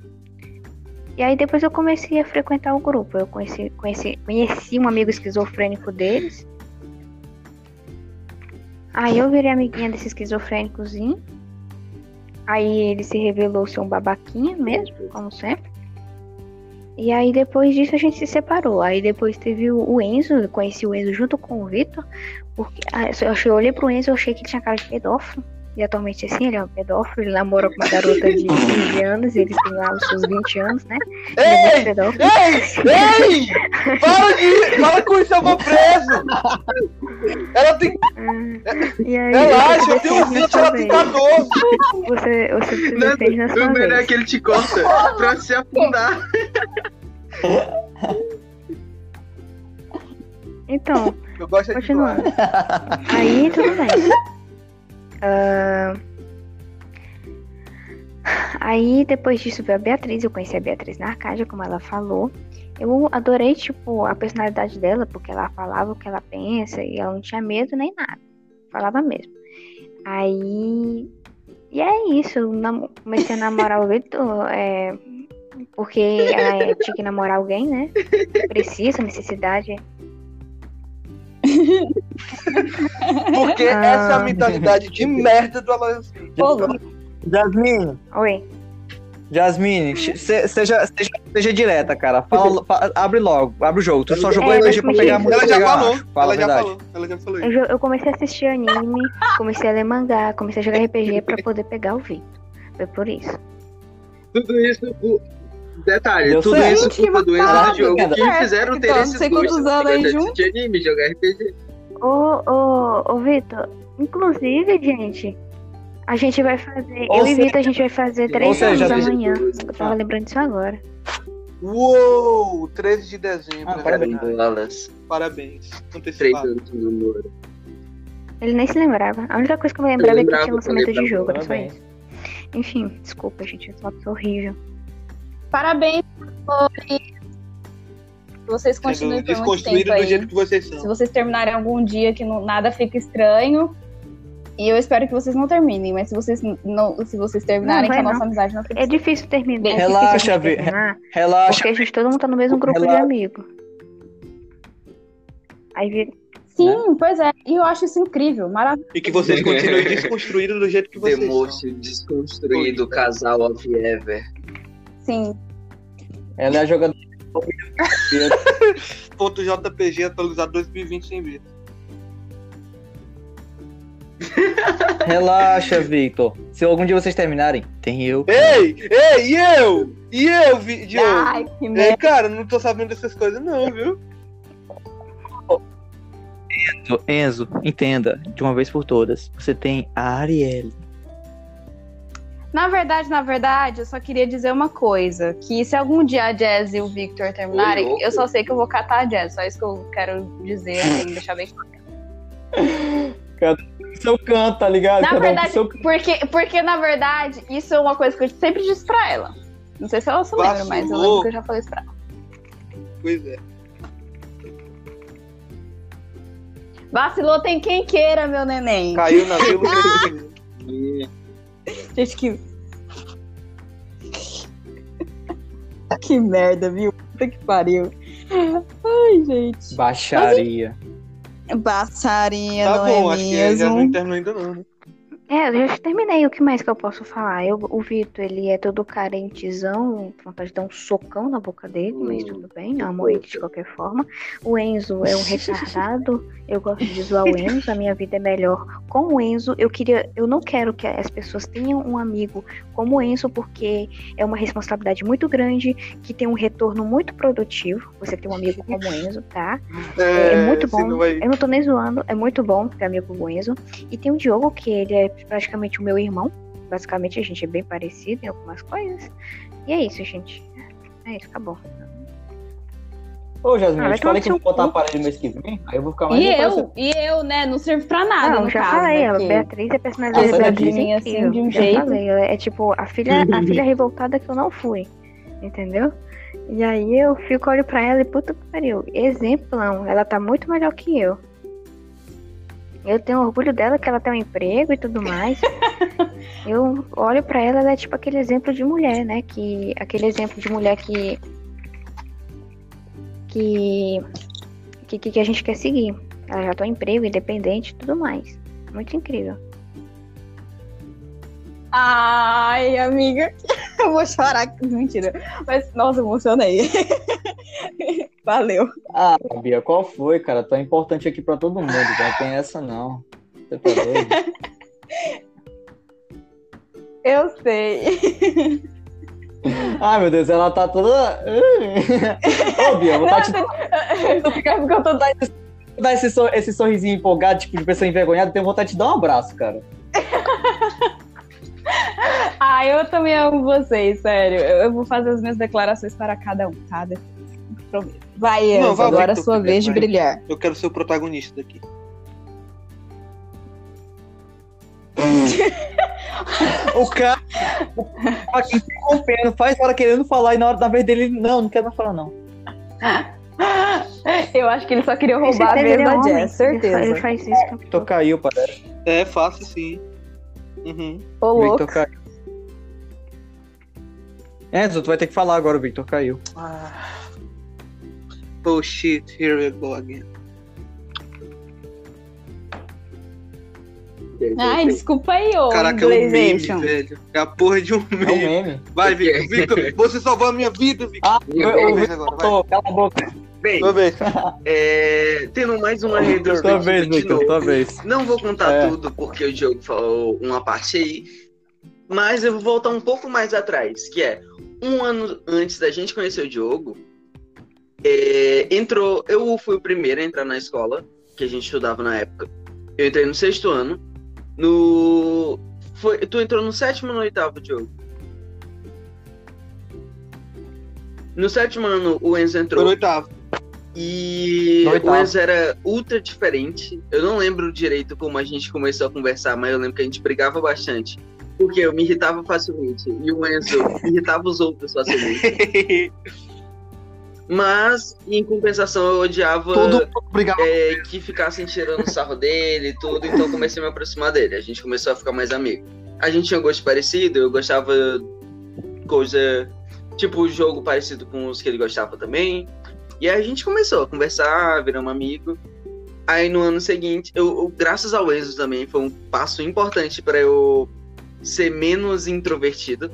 E aí depois eu comecei a frequentar o grupo. Eu conheci, conheci, conheci um amigo esquizofrênico deles. Aí eu virei amiguinha desse esquizofrênicozinho. Aí ele se revelou ser um babaquinha mesmo, como sempre. E aí depois disso a gente se separou. Aí depois teve o, Enzo, eu conheci o Enzo junto com o Vitor. Porque ah, eu olhei pro Enzo e achei que ele tinha cara de pedófilo. E atualmente assim, ele é um pedófilo, ele namora com uma garota de 15 anos, eles têm lá os seus 20 anos, né? Ele é Ei! pedófilo. Ei! Ei! Para de. Para com isso, eu vou preso! Ela tem. E aí, Relaxa, eu tenho defende 20, ela tem sua vez. 14. Você, você se defende na o sua melhor é vez. que ele te corta pra se afundar. Então, Eu gosto de continuando. Aí, tudo bem. Ah, Aí, depois disso, veio a Beatriz. Eu conheci a Beatriz na Arcádia, como ela falou. Eu adorei, tipo, a personalidade dela, porque ela falava o que ela pensa e ela não tinha medo nem nada. Falava mesmo. Aí. E é isso. Eu nam- comecei a namorar o Vitor, é, porque ela tinha que namorar alguém, né? Precisa, necessidade. Porque Ah. essa é a mentalidade de merda do louco. Jasmine, Oi. Jasmine, se- seja, seja, seja direta, cara. Fala, fa- abre logo, abre o jogo. Tu só jogou É, RPG pra pegar me muito Ela já falou. Fala Ela a já verdade. falou. Ela já falou Eu, eu comecei a assistir anime, comecei a ler mangá, comecei a jogar RPG pra poder pegar o Victor. Foi por isso. Tudo isso Detalhe, Deu tudo certo. isso Gente, culpa do Enzo e que me fizeram ter Então, esses gostos de juntos. anime, jogar RPG. Ô, ô, ô, Vitor, inclusive, gente, a gente vai fazer. Ou eu e seja- Vitor, a gente vai fazer três seja, anos desde amanhã. Eu tava lembrando disso agora. Uou! 13 de dezembro. Ah, é parabéns. Bolas, Parabéns. três Antecipado. anos de namoro. Ele nem se lembrava. A única coisa que eu me lembrava é que lembrava, tinha lançamento de jogo, era só Parabéns. isso. Enfim, desculpa, gente, eu sou uma pessoa horrível. Parabéns, Flores. Vocês continuem por muito desconstruído tempo do aí. jeito que vocês Se são. vocês terminarem algum dia que não- nada fica estranho. E eu espero que vocês não terminem, mas se vocês não, se vocês terminarem, Não, que a nossa amizade não fique É difícil terminar. É Relaxa, difícil gente Vi- terminar, Relaxa. porque a gente todo mundo tá no mesmo grupo de Relaxa. amigos. Aí vira. Sim, pois é. E eu acho isso incrível, maravilhoso. E que vocês continuem desconstruídos do jeito que vocês são. most desconstruído casal of ever. Sim. Ela é a jogadora. Ponto JPG atualizado 2020 sem ver. Relaxa, Victor. Se algum dia vocês terminarem, tem eu. Ei! Ei! E eu? E eu, vi- Diogo? Ai, que É, merda. cara, não tô sabendo dessas coisas não, viu? Enzo, Enzo, entenda, de uma vez por todas. Você tem a Arielle. Na verdade, na verdade, eu só queria dizer uma coisa: que se algum dia a Jazz e o Victor terminarem, eu só sei que eu vou catar a Jazz. Só isso que eu quero dizer, assim, deixar bem claro. Seu canto, tá ligado? Na Cada verdade, seu- porque, porque na verdade, isso é uma coisa que eu sempre disse pra ela. Não sei se ela se lembra, mas eu lembro que eu já falei isso pra ela. Pois é. Vacilou tem quem queira, meu neném. Caiu na vila. Gente, que. que merda, viu? Puta que pariu. Ai, gente. Baixaria. Passarinha, Tá não bom, é acho que já não mesmo? terminou ainda não, né? É, eu já terminei. O que mais que eu posso falar? Eu, o Vitor, ele é todo carentezão, vontade de dar um socão na boca dele, mas tudo bem, amo ele de qualquer forma. O Enzo é um retardado, eu gosto de zoar o Enzo, a minha vida é melhor com o Enzo. Eu queria, eu não quero que as pessoas tenham um amigo como Enzo, porque é uma responsabilidade muito grande, que tem um retorno muito produtivo. Você ter um amigo como Enzo, tá? É, muito bom. senão vai- Eu não tô nem zoando, é muito bom ter amigo com o Enzo. E tem o Diogo, que ele é praticamente o meu irmão. Basicamente, a gente é bem parecido em algumas coisas. E é isso, gente. É isso, acabou. Ô, Jasmine, Ah, eu vai te falei que eu no vou botar seu a parede mês que vem, aí eu vou ficar mais E eu, e eu, né? Não serve pra nada, não, no já caso, falei, né, a que- Beatriz, personalidade Essa da é assim, de um já jeito. falei, ela é tipo a filha, a filha revoltada que eu não fui. Entendeu? E aí eu fico, olho pra ela e puta que pariu. Exemplão, ela tá muito melhor que eu. Eu tenho orgulho dela que ela tem um emprego e tudo mais. eu olho pra ela, ela é tipo aquele exemplo de mulher, né? Que aquele exemplo de mulher que que que, que a gente quer seguir. Ela já tem um emprego, independente e tudo mais. Muito incrível. Ai, amiga, eu vou chorar. Mentira. Mas, nossa, emocionei. Valeu. Ah, Bia, qual foi, cara? É importante aqui pra todo mundo, não tem essa não. Você tá doido? Eu sei. Ai, meu Deus, ela tá toda. Ô, Bia, eu vou tá te Tu fica porque eu tô dar esse, sor- esse sorrisinho empolgado, tipo, de pessoa envergonhada, tenho vontade de te dar um abraço, cara. Ah, eu também amo vocês, sério. Eu, eu vou fazer as minhas declarações para cada um, tá? Prometo. Vai, Enzo, Não, vai, agora é Victor, sua vez de vai. brilhar. Eu quero ser o protagonista daqui. O cara. O cara aqui interrompendo, faz hora querendo falar e na hora da vez dele, ele, não, não quero mais falar, não. Eu acho que ele só queria roubar a vez ele é da. Jess, Ele certeza. Ele faz isso. caiu, parece. É fácil sim. Uhum. Ô, louco. Victor caiu. Enzo, tu vai ter que falar agora, o Victor caiu. Ah. Oh shit, here we go again. Ai, desculpa aí, ô Caraca, é um meme, velho. É a porra de um É um meme. meme. Vai, Victor. Victor, você salvou a minha vida, Victor. Ah, o vez Victor, agora, vai. cala a boca. Bem, vez. é, tendo mais uma Tua retrospectiva vez, de Victor, novo. tua vez. Não vou contar É. tudo porque o Diogo falou uma parte aí, mas eu vou voltar um pouco mais atrás, que é um ano antes da gente conhecer o Diogo, é, entrou. Eu fui o primeiro a entrar na escola que a gente estudava na época. Eu entrei no sexto ano. No. Foi, tu entrou no sétimo ou no oitavo, Diogo? No sétimo ano, o Enzo entrou. no oitavo. E No oitavo. o Enzo era ultra diferente. Eu não lembro direito como a gente começou a conversar, mas eu lembro que a gente brigava bastante. Porque eu me irritava facilmente. E o Enzo irritava os outros facilmente. Mas, em compensação, eu odiava Todo mundo brigava. é, que ficassem tirando o sarro dele e tudo, então eu comecei a me aproximar dele. A gente começou a ficar mais amigo. A gente tinha gosto parecido, eu gostava coisa, tipo, jogo parecido com os que ele gostava também. E aí a gente começou a conversar, virar um amigo. Aí no ano seguinte, eu, eu- graças ao Enzo também, foi um passo importante para eu ser menos introvertido.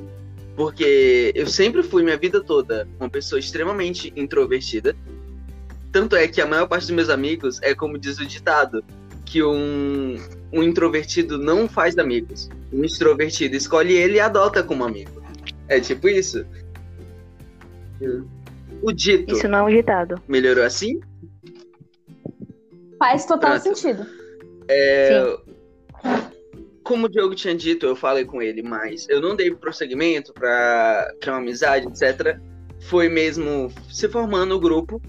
Porque eu sempre fui minha vida toda uma pessoa extremamente introvertida. Tanto é que a maior parte dos meus amigos é como diz o ditado, que um, um introvertido não faz amigos. Um extrovertido escolhe ele e adota como amigo. É tipo isso. O dito Isso não é um ditado. melhorou assim? Faz total Pronto. sentido. É, como o Diogo tinha dito, eu falei com ele, mas eu não dei prosseguimento pra criar uma amizade, etc. Foi mesmo se formando o grupo,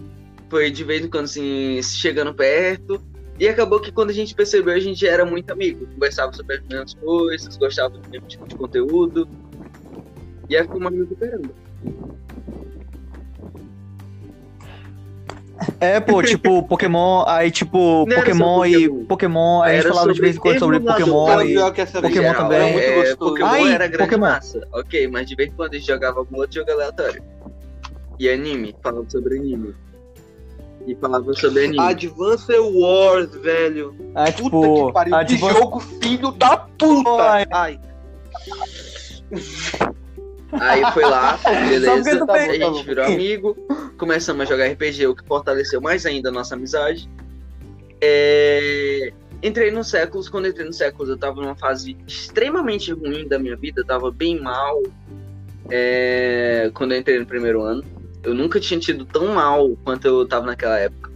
foi de vez em quando assim, chegando perto. E acabou que quando a gente percebeu, a gente era muito amigo. Conversava sobre as mesmas coisas, gostava do mesmo tipo de conteúdo. E aí ficou uma amigo caramba. É, pô, tipo, Pokémon, aí tipo, Não Pokémon e Pokémon. Pokémon, aí a gente Era falava de vez em quando sobre. Pokémon e. Pokémon vida. também. Era muito é, gostoso. Pokémon Ai, era grande Pokémon. massa. Ok, mas de vez em quando a gente jogava algum outro jogo aleatório. E anime, falava sobre anime. E falava sobre anime. Advance Wars, velho. Puta tipo, que pariu. aí, Que jogo filho da puta. Ai. Ai. Aí foi lá, beleza. Tu a gente virou amigo. Começamos a jogar RPG, o que fortaleceu mais ainda a nossa amizade. É, Entrei no Séculos. Quando entrei no Séculos, eu tava numa fase extremamente ruim da minha vida. Eu tava bem mal. é, Quando eu entrei no primeiro ano. Eu nunca tinha tido tão mal quanto eu tava naquela época.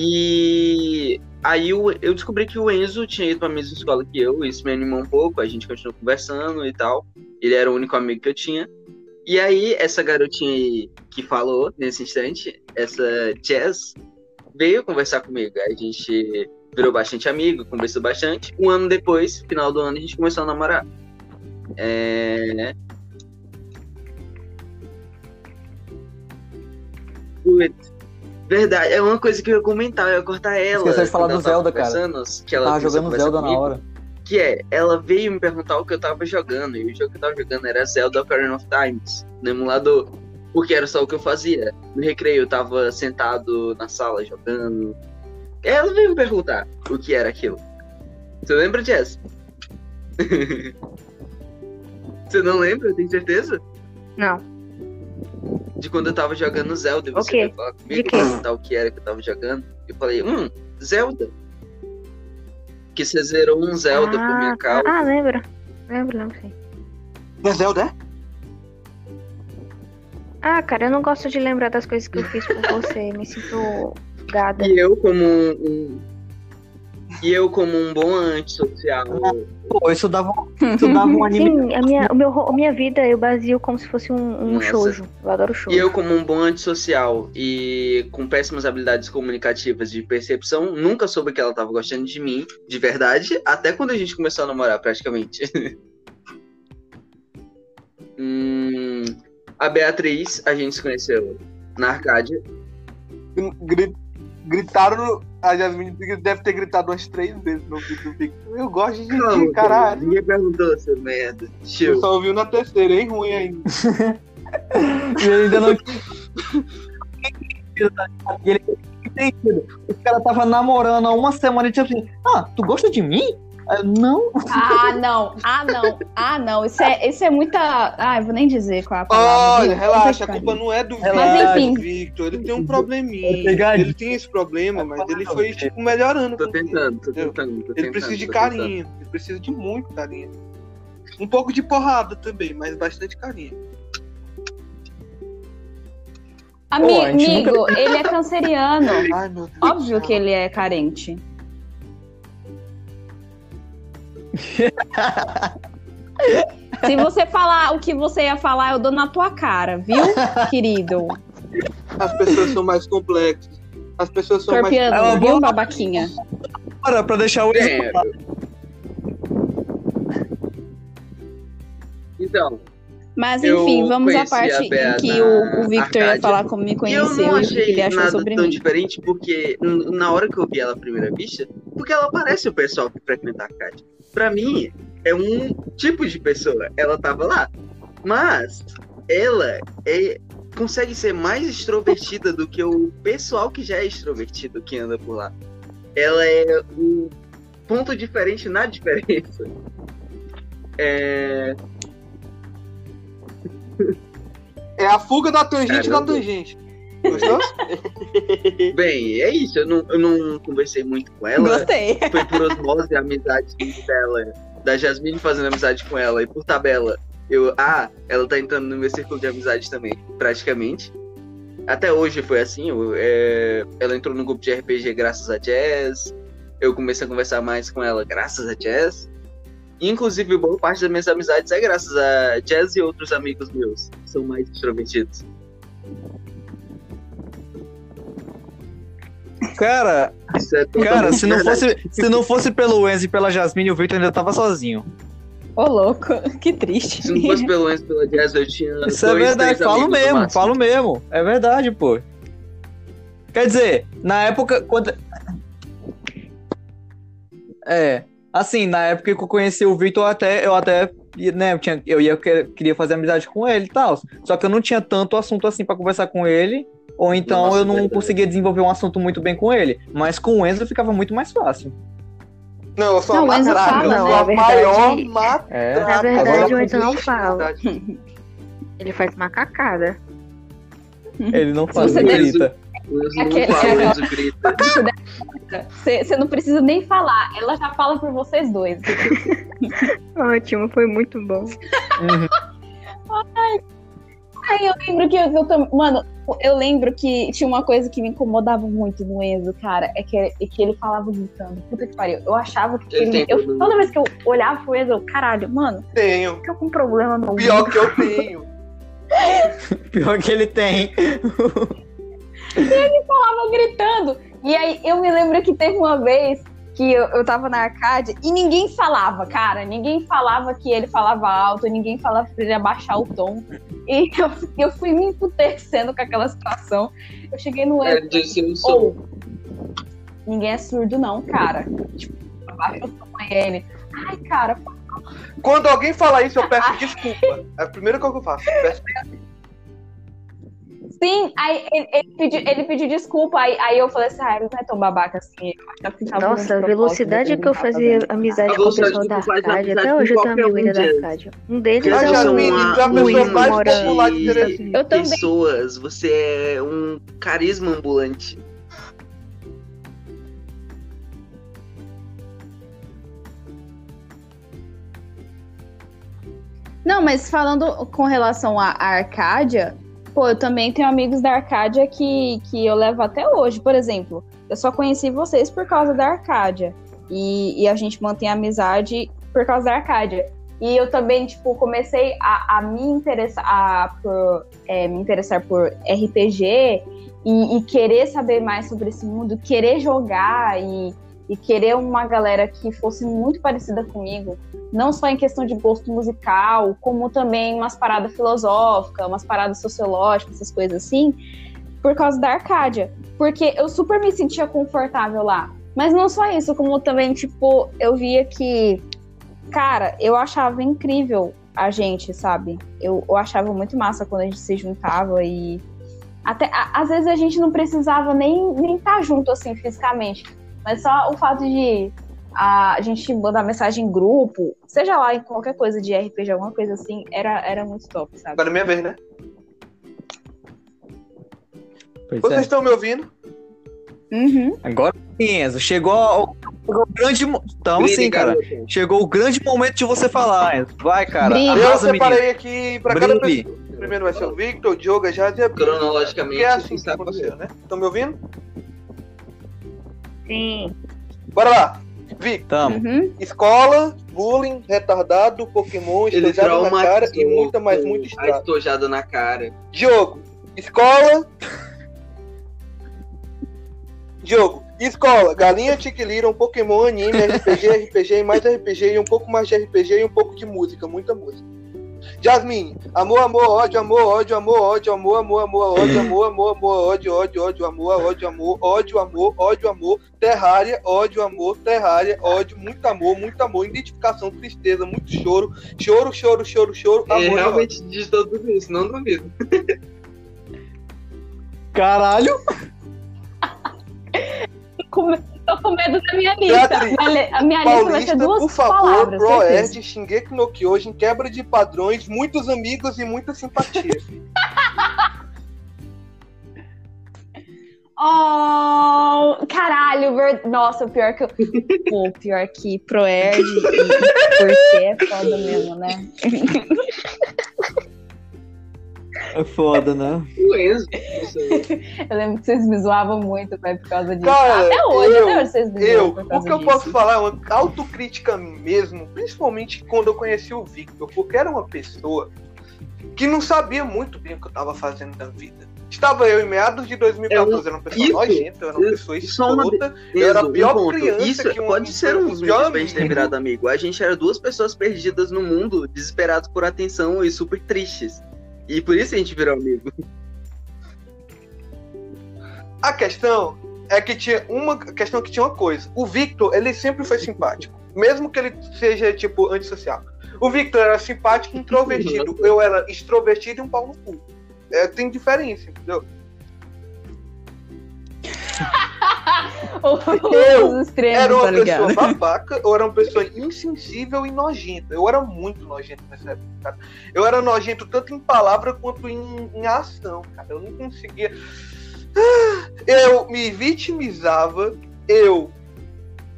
E aí eu, eu descobri que o Enzo tinha ido pra mesma escola que eu. Isso me animou um pouco. A gente continuou conversando e tal. Ele era o único amigo que eu tinha. E aí, essa garotinha aí que falou nesse instante, essa Jazz, veio conversar comigo. A gente virou bastante amigo, conversou bastante. Um ano depois, final do ano, a gente começou a namorar. É... Putz, Verdade, é uma coisa que eu ia comentar, eu ia cortar ela. Esqueceu de falar do Zelda, cara. conversando, Que ela Tava jogando Zelda na comigo hora. que é, ela veio me perguntar o que eu tava jogando, e o jogo que eu tava jogando era Zelda Ocarina of Times, no emulador, porque era só o que eu fazia. No recreio eu tava sentado na sala jogando. Ela veio me perguntar o que era aquilo. Você lembra, Jess? Você não lembra, tem certeza? Não. De quando eu tava jogando Zelda e você O quê? veio falar comigo perguntar o que era que eu tava jogando. Eu falei, hum, Zelda. Que você zerou um Zelda por minha causa. Ah, lembro. Lembro, lembro, sim. É Zelda, é? Ah, cara, eu não gosto de lembrar das coisas que eu fiz por você. Me sinto gada. E eu como um, um- e eu como um bom antissocial, Pô, isso dava, isso dava um anime. Sim, a minha, o meu, a minha vida eu basio como se fosse um, um shoujo. Eu adoro e shoujo. eu como um bom antissocial e com péssimas habilidades comunicativas de percepção, nunca soube que ela tava gostando de mim, de verdade, até quando a gente começou a namorar praticamente. Hum, a Beatriz, a gente se conheceu na Arcádia. Gri- Gritaram. A Jasmine deve ter gritado umas três vezes no vídeo do Victor. Eu gosto de Não, ti, caralho. Ninguém perguntou, seu merda. Eu Chill. só ouviu na terceira, hein? Ruim ainda. E ele ainda não E ele entendido. O cara tava namorando há uma semana e tipo assim, ah, tu gosta de mim? Eu, não. Ah, não. Ah, não. Ah, não. Isso é, isso é muita. Ah, eu vou nem dizer qual é a palavra. Olha, viu? relaxa, a culpa não é do Victor. Mas, enfim. Victor, ele tem um É probleminha. Ele tem esse problema, mas ele foi, tipo, melhorando. Tô tentando, tô tentando, tô Ele precisa de carinho. Ele precisa de muito carinho. Um pouco de porrada também, mas bastante carinho. Pô, amigo, ele é canceriano. Ai, meu Deus. Óbvio que ele é carente. Se você falar o que você ia falar, eu dou na tua cara, viu, querido? As pessoas são mais complexas. As pessoas são mais. Torpeando, É uma viu, boa- babaquinha? Para, pra deixar o É, Então, Mas Eu enfim, vamos à parte em que o, o Victor ia Arcádia. falar como me e eu conheceu não e o que achei ele achou nada sobre tão mim. diferente, porque na hora que eu vi ela à primeira vista, porque ela parece o pessoal que frequenta a Arcádia. Pra mim, é um tipo de pessoa. Ela tava lá. Mas ela é, consegue ser mais extrovertida do que o pessoal que já é extrovertido que anda por lá. Ela é o ponto diferente na diferença. É, É a fuga da tangente Caramba. da tangente. Gostou? Bem, é isso. Eu não, eu não conversei muito com ela. Gostei. Foi por osmose a amizade dela, da Jasmine fazendo amizade com ela. E por tabela, eu. Ah, ela tá entrando no meu círculo de amizade também, praticamente. Até hoje foi assim. eu, é, ela entrou no grupo de RPG graças a Jazz. Eu comecei a conversar mais com ela graças a Jazz. Inclusive, boa parte das minhas amizades é graças a Jazz e outros amigos meus, que são mais extrovertidos. Cara, é cara, se não verdade. fosse, se não fosse pelo Enzo e pela Jasmine, o Victor ainda tava sozinho. Ô, louco, que triste. Se não fosse pelo Enzo e pela Jazz, eu tinha. Isso é dois, verdade, três falo mesmo, falo mesmo. É verdade, pô. Quer dizer, na época. Quando... É. Assim, na época que eu conheci o Victor, eu até, eu até né, eu, tinha, eu ia, que- queria fazer amizade com ele e tal. Só que eu não tinha tanto assunto assim pra conversar com ele. Ou então Nossa, eu não verdade. conseguia desenvolver um assunto muito bem com ele. Mas com o Enzo ficava muito mais fácil. Não, eu sou Não, o a fala, eu né? sou Na a verdade- maior matraca. É. Na verdade, Agora, o Enzo não fala. Ele faz macacada. Ele não faz ele deve- grita. O Enzo não fala, o Enzo grita. Você não precisa nem falar, ela já fala por vocês dois. Ótimo, foi muito bom. Uhum. Aí eu lembro que eu, eu Mano, eu lembro que tinha uma coisa que me incomodava muito no Enzo, cara. É que, é que ele falava gritando. Puta que pariu. Eu achava que Ele ele. tem eu- toda vez que eu olhava pro Enzo, eu, caralho, mano, Tenho. tô com problema no Pior ouvido. que eu tenho. Pior que ele tem. tava gritando. E aí eu me lembro que teve uma vez que eu, eu tava na arcade e ninguém falava, cara. Ninguém falava que ele falava alto, ninguém falava pra ele abaixar o tom. E eu, eu fui me emputecendo com aquela situação. Eu cheguei no É, disse, eu sou. Ou, ninguém é surdo, não, cara. Tipo, abaixa o tom aí, ele. Ai, cara, Quando alguém fala isso, eu peço desculpa. É a primeira coisa que eu faço. Eu peço sim. Aí ele, ele pediu, ele pediu desculpa. Aí, aí eu falei assim, ah, ele não é tão babaca assim. Nossa, a velocidade que eu fazia amizade A com o pessoal da Arcádia. amizade Até hoje eu tenho amigo ainda da. Arcádia. Um deles é o é um mais mora-. Eu também. pessoas. Você é um carisma ambulante. Não, mas falando com relação à Arcádia, pô, eu também tenho amigos da Arcádia que, que eu levo até hoje. Por exemplo, eu só conheci vocês por causa da Arcádia. E, e a gente mantém amizade por causa da Arcádia. E eu também, tipo, comecei a, a me interessar a, por, é, me interessar por RPG e, e querer saber mais sobre esse mundo, querer jogar e, e querer uma galera que fosse muito parecida comigo não só em questão de gosto musical, como também umas paradas filosóficas, umas paradas sociológicas, essas coisas assim, por causa da Arcádia. Porque eu super me sentia confortável lá. Mas não só isso, como também, tipo, eu via que, cara, eu achava incrível a gente, sabe? Eu, eu achava muito massa quando a gente se juntava e. Até, a- às vezes a gente não precisava nem nem estar junto assim fisicamente, mas só o fato de a gente mandar mensagem em grupo, seja lá em qualquer coisa de RPG, alguma coisa assim, era, era muito top, sabe? Agora é minha vez, né? Pois Vocês é. estão me ouvindo? Uhum. Agora sim, Enzo. Chegou ao, chegou o grande. Tamo Grita, sim, cara. garoto. Chegou o grande momento de você falar, Enzo. Vai, cara. Brilha. Eu menino. separei aqui pra cada Brilhe. pessoa. Primeiro vai ser o Victor, o Diogo, a Jade e a. Cronologicamente, é assim que está aconteceu, né? Estão me ouvindo? Sim. Bora lá. Victor, Tamo. Uhum. escola, bullying, retardado, Pokémon, Ele estojado na cara e muita, mas com muita A estrada. estojada na cara. Diogo, escola. Diogo, escola, galinha, tiquilira, um Pokémon, anime, RPG, RPG mais RPG e um pouco mais de RPG e um pouco de música, muita música. Jasmine, amor, amor, ódio, amor, ódio, amor, ódio, amor, amor, amor, ódio, amor, amor, amor, ódio, ódio, ódio, amor, ódio, amor, ódio, amor, ódio, amor, terrária, ódio, amor, terrária, ódio, muito amor, muito amor, identificação, tristeza, muito choro, choro, choro, choro, choro, amor, e ódio. realmente digitou tudo isso, não duvido. Caralho! Com- Tô com medo da minha lista. Beatriz, A minha lista vai Paulista, ser duas por favor, palavras. Proerd, Shingeki no Kyojin, quebra de padrões, muitos amigos e muita simpatia. Oh, caralho, ver... nossa, pior que eu. Pô, pior que Proerd e porque é foda mesmo, né? É foda, né? O aí. Eu lembro que vocês me zoavam muito, vai, por causa disso. Cara, Até hoje, eu- até hoje vocês me Eu, zoam por o causa que eu disso. posso falar é uma autocrítica mesmo, principalmente quando eu conheci o Victor, porque era uma pessoa que não sabia muito bem o que eu tava fazendo da vida. Estava eu em meados de 2014, eu era uma pessoa Isso, nojenta, eu era uma pessoa escrota, eu era a pior um criança Isso que um pode ser um dos motivos pra gente ter amigo. virado amigo. A gente era duas pessoas perdidas no mundo, desesperadas por atenção e super tristes. E por isso a gente virou amigo. A questão é que tinha uma a questão é que tinha uma coisa. O Victor, ele sempre foi simpático, mesmo que ele seja tipo antissocial. O Victor era simpático e introvertido. Eu era extrovertido e um pau no cu. É, tem diferença, entendeu? Eu Os extremos, Era uma tá pessoa babaca, eu era uma pessoa insensível e nojenta. Eu era muito nojento nessa época, cara. Eu era nojento tanto em palavra quanto em, em ação, cara. Eu não conseguia. Ah, Eu me vitimizava, eu.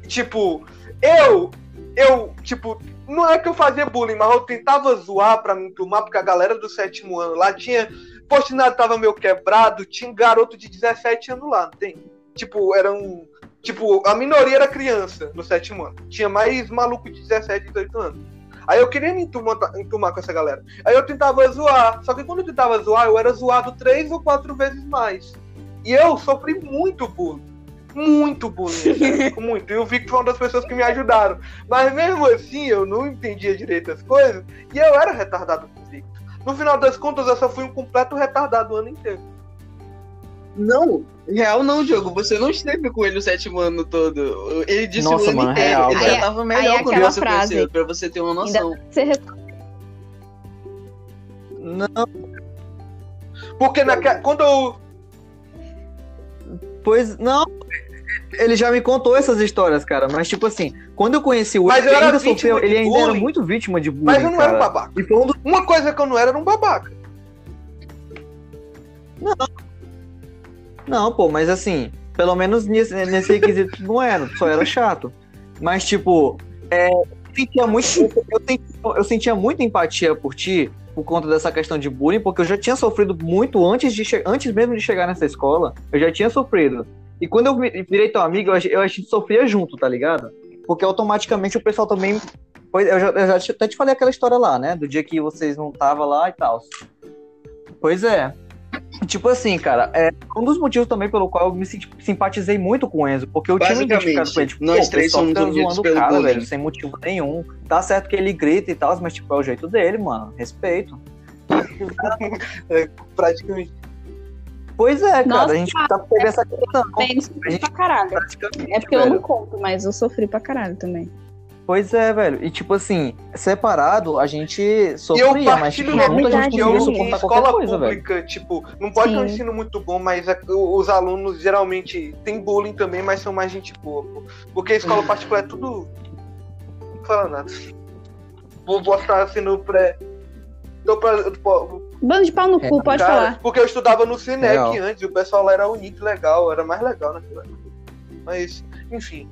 Tipo, eu. Eu, tipo, não é que eu fazia bullying, mas eu tentava zoar pra me enturmar, porque a galera do sétimo ano lá tinha. Postinado tava meio quebrado, tinha um garoto de 17 anos lá, não tem? Tipo, era um. Tipo, a minoria era criança no sétimo ano. Tinha mais maluco de 17, 18 anos. Aí eu queria me enturmar, enturmar com essa galera. Aí eu tentava zoar. Só que quando eu tentava zoar, eu era zoado três ou quatro vezes mais. E eu sofri muito bullying. Muito bullying. cara, muito. E o Vic foi uma das pessoas que me ajudaram. Mas mesmo assim, eu não entendia direito as coisas. E eu era retardado com o Victor. No final das contas, eu só fui um completo retardado o ano inteiro. Não, real não, Diogo. Você não esteve com ele o sétimo ano todo. Ele disse Nossa, o ano mano, inteiro. real, ele já tava Aí melhor é quando você frase. conheceu, pra você ter uma noção. Você Não, Porque naque... quando eu. pois não. Ele já me contou essas histórias, cara. Mas, tipo assim, quando eu conheci o Mas ele ainda sofreu, ele ainda era muito vítima de bullying. Mas eu não cara. era um babaca. E dos Uma coisa que eu não era era um babaca. Não, pô, mas assim, pelo menos nesse, nesse requisito não era, só era chato. Mas, tipo, é, eu, sentia muito, eu, sentia, eu sentia muita empatia por ti, por conta dessa questão de bullying, porque eu já tinha sofrido muito antes, de antes mesmo de chegar nessa escola, eu já tinha sofrido. E quando eu vi- virei teu amigo, eu, a gente sofria junto, tá ligado? Porque automaticamente o pessoal também. Pois, eu já, eu já até te falei aquela história lá, né? Do dia que vocês não estavam lá e tal. Pois é. Tipo assim, cara, é um dos motivos também pelo qual eu me sim- simpatizei muito com o Enzo, porque eu tinha me identificado com ele. Tipo, nós três somos movidos zoando o pelo cara, bullying. velho, sem motivo nenhum. Tá certo que ele grita e tal, mas tipo, é o jeito dele, mano. Respeito. Praticamente. Pois é, cara, Nossa, a gente tá teve essa questão. Bem, eu sofri pra caralho. É porque eu não conto, mas eu sofri pra caralho também. Pois é, velho. E tipo assim, separado, a gente E eu sofria, mas tipo, junto a gente conseguia suportar escola coisa, velho. pública, tipo, não pode ter um Sim. ensino muito bom, mas a- os alunos geralmente tem bullying também, mas são mais gente boa. pô. Porque a escola particular é tudo. Não fala nada. Vou botar assim no pré. Tô pra, pô, Bando de pau no cu, pode cara, falar. Porque eu estudava no Cinec antes, e o pessoal lá era bonito, legal, era mais legal naquela época. Mas, enfim.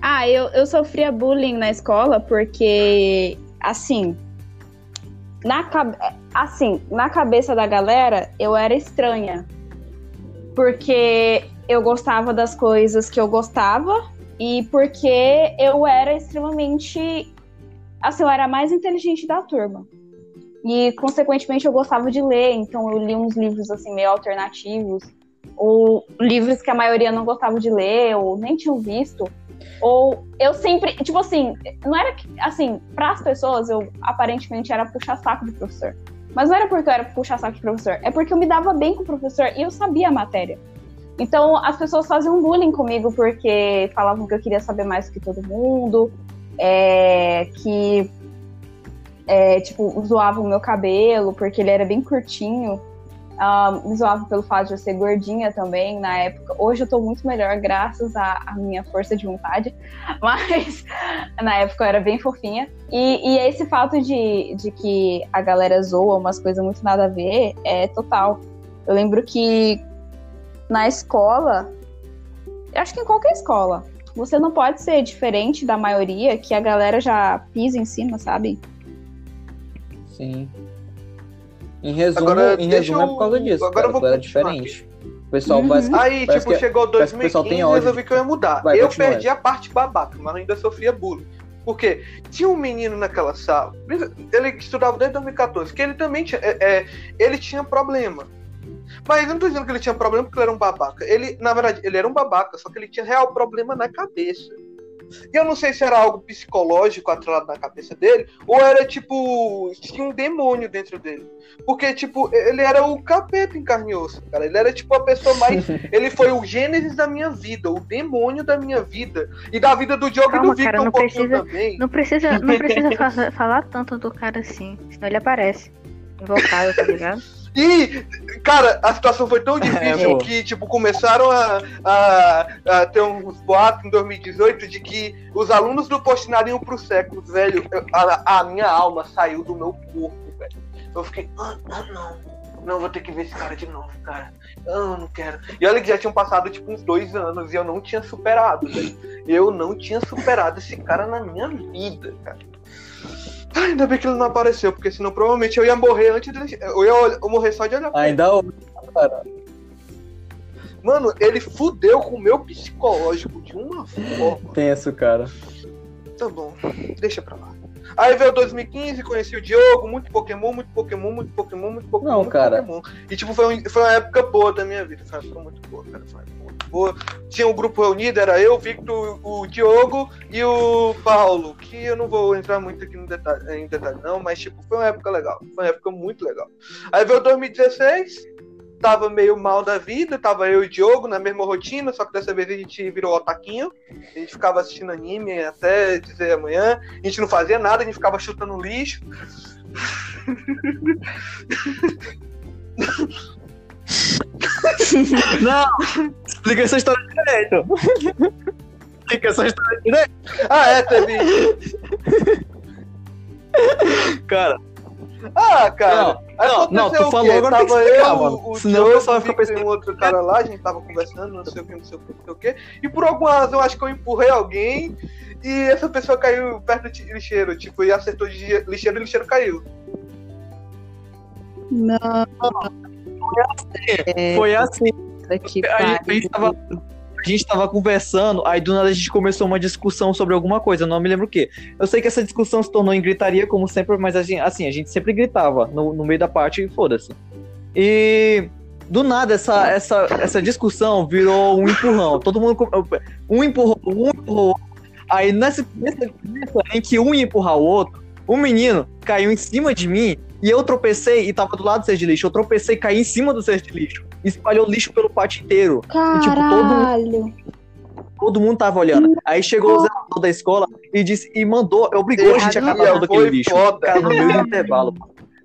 Ah, eu, eu sofria bullying na escola porque, assim, na assim, na cabeça da galera, eu era estranha. Porque eu gostava das coisas que eu gostava e porque eu era extremamente assim, eu era a mais inteligente da turma. E consequentemente eu gostava de ler, então eu li uns livros assim meio alternativos, ou livros que a maioria não gostava de ler ou nem tinham visto. Ou eu sempre, tipo assim, não era que, assim, para as pessoas eu aparentemente era puxar saco de professor. Mas não era porque eu era puxar saco de professor, é porque eu me dava bem com o professor e eu sabia a matéria. Então as pessoas faziam bullying comigo porque falavam que eu queria saber mais do que todo mundo, é, que é, tipo, zoavam o meu cabelo porque ele era bem curtinho. Um, me zoavam pelo fato de eu ser gordinha também na época. Hoje eu tô muito melhor, graças à, à minha força de vontade. Mas na época eu era bem fofinha. E, e esse fato de, de que a galera zoa umas coisas muito nada a ver é total. Eu lembro que na escola, acho que em qualquer escola, você não pode ser diferente da maioria que a galera já pisa em cima, sabe? Sim. Em resumo, Agora, em resumo é por causa eu- disso. agora eu cara, era continuar diferente. O pessoal Uhum. parece Aí, Parece tipo, que- chegou parece que o pessoal 2015 tem e resolvi que eu ia mudar. Vai, eu perdi a parte babaca, mas ainda sofria bullying. Porque tinha um menino naquela sala, ele estudava desde 2014, que ele também tinha, é, é, ele tinha problema. Mas eu não tô dizendo que ele tinha problema porque ele era um babaca. Ele, na verdade, ele era um babaca, só que ele tinha real problema na cabeça. E eu não sei se era algo psicológico atrelado na cabeça dele, ou era tipo. tinha um demônio dentro dele. Porque, tipo, ele era o capeta em carne e osso, cara. Ele era, tipo, a pessoa mais. ele foi o gênesis da minha vida, o demônio da minha vida. E da vida do Diogo e do Victor cara, um não pouquinho precisa- também. Não precisa, não precisa fa- falar tanto do cara assim, senão ele aparece. Invocado, tá ligado? E, cara, a situação foi tão difícil pô. que, tipo, começaram a, a, a ter uns boatos em 2018 de que os alunos do Postinari iam pro século, velho. A, a minha alma saiu do meu corpo, velho. Eu fiquei, ah, ah, não. Não, vou ter que ver esse cara de novo, cara. Ah, não quero. E olha que já tinham passado, tipo, uns dois anos e eu não tinha superado, velho. Eu não tinha superado esse cara na minha vida, cara. Ai, ainda bem que ele não apareceu, porque senão provavelmente eu ia morrer antes dele. Eu ia eu morrer só de olhar. Ainda hoje, cara. Mano, ele fudeu com o meu psicológico de uma forma. Tenso, cara. Tá bom, deixa pra lá. Aí veio 2015, conheci o Diogo, muito Pokémon, muito Pokémon, muito Pokémon, muito Pokémon. Não, muito cara. Pokémon. E tipo, foi, um- foi uma época boa da minha vida. Foi uma época muito boa, cara. Foi boa. Tinha um grupo reunido, era eu, o Victor, o Diogo e o Paulo. Que eu não vou entrar muito aqui detalhe, em detalhe, não, mas tipo, foi uma época legal. Foi uma época muito legal. Aí veio 2016, tava meio mal da vida, tava eu e o Diogo na mesma rotina, só que dessa vez a gente virou otaquinho. A gente ficava assistindo anime até dizer amanhã. A gente não fazia nada, a gente ficava chutando lixo. Não! Explica essa história direito. Explica essa história direito. Ah, é, teve. Cara, Ah, cara. Não, não, aconteceu tu o falou, quê? agora tem que tava explicar, eu, mano. o Senão o pessoal fica pensando- um outro cara lá, a gente tava conversando, não sei o que, não sei o que, não sei o que. E por alguma razão, acho que eu empurrei alguém e essa pessoa caiu perto de lixeiro, tipo, e acertou de lixeiro e o lixeiro caiu. Não. Foi assim. A gente, tava, a gente tava conversando, aí do nada a gente começou uma discussão sobre alguma coisa, eu não me lembro o quê. Eu sei que essa discussão se tornou em gritaria, como sempre, mas a gente, assim, a gente sempre gritava no, no meio da parte e foda-se. E do nada essa, essa, essa discussão virou um empurrão. Todo mundo. Um empurrou, um empurrou. Aí nessa, nessa, nessa em que um ia empurrar o outro, o menino caiu em cima de mim e eu tropecei e tava do lado do cesto de lixo. Eu tropecei e caí em cima do cesto de lixo. Espalhou lixo pelo pátio inteiro. E, tipo, todo mundo- Caralho. Todo mundo tava olhando. Aí chegou o zelador da escola e disse e mandou, obrigou a gente a catar todo aquele lixo. foda. Cara, no meio do intervalo.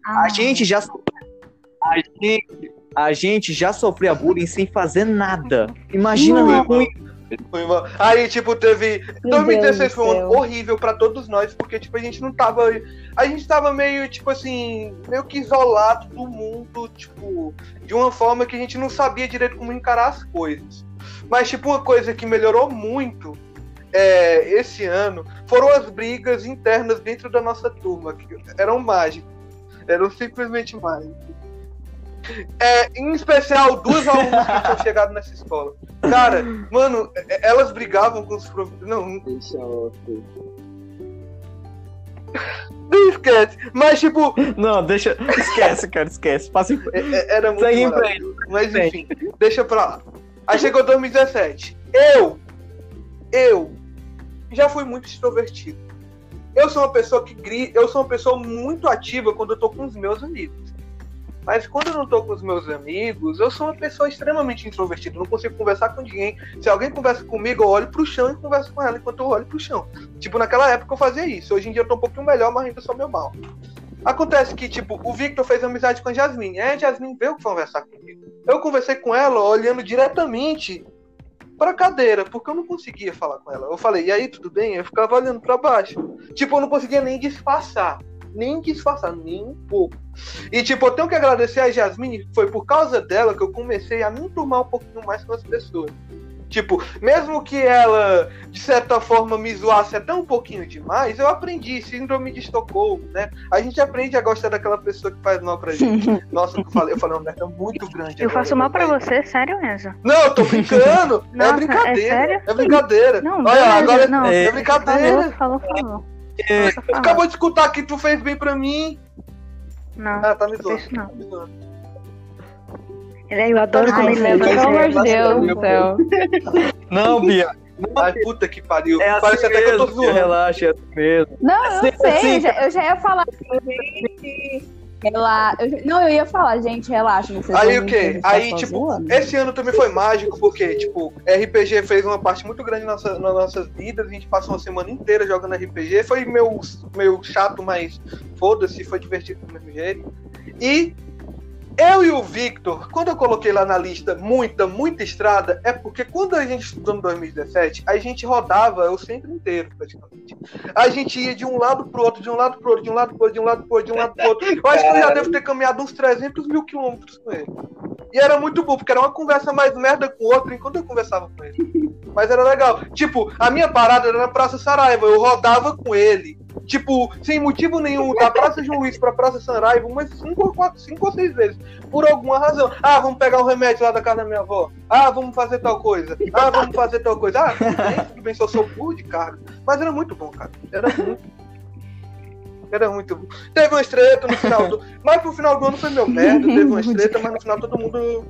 Ah, A gente já a gente, a gente já sofria bullying sem fazer nada. Imagina Não. uma- Aí, tipo, teve. Meu 2016 Deus foi um ano horrível pra todos nós, porque, tipo, a gente não tava. A gente tava meio, tipo assim, meio que isolado do mundo, tipo, de uma forma que a gente não sabia direito como encarar as coisas. Mas, tipo, uma coisa que melhorou muito é, esse ano foram as brigas internas dentro da nossa turma, que eram mágicas. Eram simplesmente mágicos. É, em especial, duas alunas que tinham chegado nessa escola. Cara, mano, é- elas brigavam com os professores. Não, Deixa eu... não esquece. Mas, tipo, Não, deixa. Esquece, cara, esquece. Passa em é- é- era muito Segue em. Mas, enfim, deixa pra lá. Aí chegou 2017. Eu, eu, já fui muito extrovertido. Eu sou uma pessoa que grita, eu sou uma pessoa muito ativa quando eu tô com os meus amigos. Mas quando eu não tô com os meus amigos, eu sou uma pessoa extremamente introvertida. Não consigo conversar com ninguém. Se alguém conversa comigo, eu olho pro chão e converso com ela enquanto eu olho pro chão. Tipo, naquela época eu fazia isso. Hoje em dia eu tô um pouquinho melhor, mas ainda sou meu mal. Acontece que, tipo, o Victor fez amizade com a Jasmine. Aí a Jasmine veio conversar comigo. Eu conversei com ela olhando diretamente pra cadeira, porque eu não conseguia falar com ela. Eu falei, e aí, tudo bem? Eu ficava olhando pra baixo. Tipo, eu não conseguia nem disfarçar. Nem disfarçar, nem um pouco. E, tipo, eu tenho que agradecer a Jasmine, foi por causa dela que eu comecei a me enturmar um pouquinho mais com as pessoas. Tipo, mesmo que ela, de certa forma, me zoasse até um pouquinho demais, eu aprendi, síndrome de Estocolmo, né? A gente aprende a gostar daquela pessoa que faz mal pra gente. Nossa, eu falei, eu falei uma merda muito grande. Eu faço mal pra você, sério, Enzo? Não, eu tô brincando. é Nossa, brincadeira. é sério? É brincadeira. Não, Olha, beleza, agora não. é, É brincadeira. Falou, falou, falou. É? Acabou de escutar que tu fez bem pra mim. Não, Ah, tá me não zoando. isso não. Tá Eu adoro Ai, quando ele leva Pelo a amor de Deus do céu. Não, Bia. Ai, puta que pariu. É assim Parece até que eu tô mesmo, zoando. relaxa, é assim mesmo. Não, eu Sim, sei, sim, eu já, eu já ia falar. Gente, eu já- Não, eu ia falar, gente, relaxa. Aí o quê? Aí, tipo, zoando. esse ano também foi mágico, porque, tipo, RPG fez uma parte muito grande nas nossas, nas nossas vidas. A gente passou uma semana inteira jogando RPG. Foi meio, meio chato, mas foda-se, foi divertido do mesmo jeito. E eu e o Victor, quando eu coloquei lá na lista muita, muita estrada, é porque quando a gente estudou em 2017, a gente rodava o centro inteiro, praticamente. A gente ia de um lado pro outro, de um lado pro outro, de um lado pro outro, de um lado pro outro, de um lado pro outro. Eu acho que eu já devo ter caminhado uns 300 mil quilômetros com ele. E era muito bom, porque era uma conversa mais merda com o outro enquanto eu conversava com ele. Mas era legal. Tipo, a minha parada era na Praça Saraiva, eu rodava com ele. Tipo, sem motivo nenhum, da Praça João Luiz pra Praça Saraiva, umas 5 ou, quatro- cinco ou 6 vezes. Por alguma razão. Ah, vamos pegar o remédio lá da casa da minha avó. Ah, vamos fazer tal coisa. Ah, vamos fazer tal coisa. Ah, tudo bem, tudo bem, só sou burro de carga. Mas era muito bom, cara. Era muito. Era muito bom. Teve uma estreita no final do. Mas pro final do ano foi meu merda. Teve uma estreita, mas no final todo mundo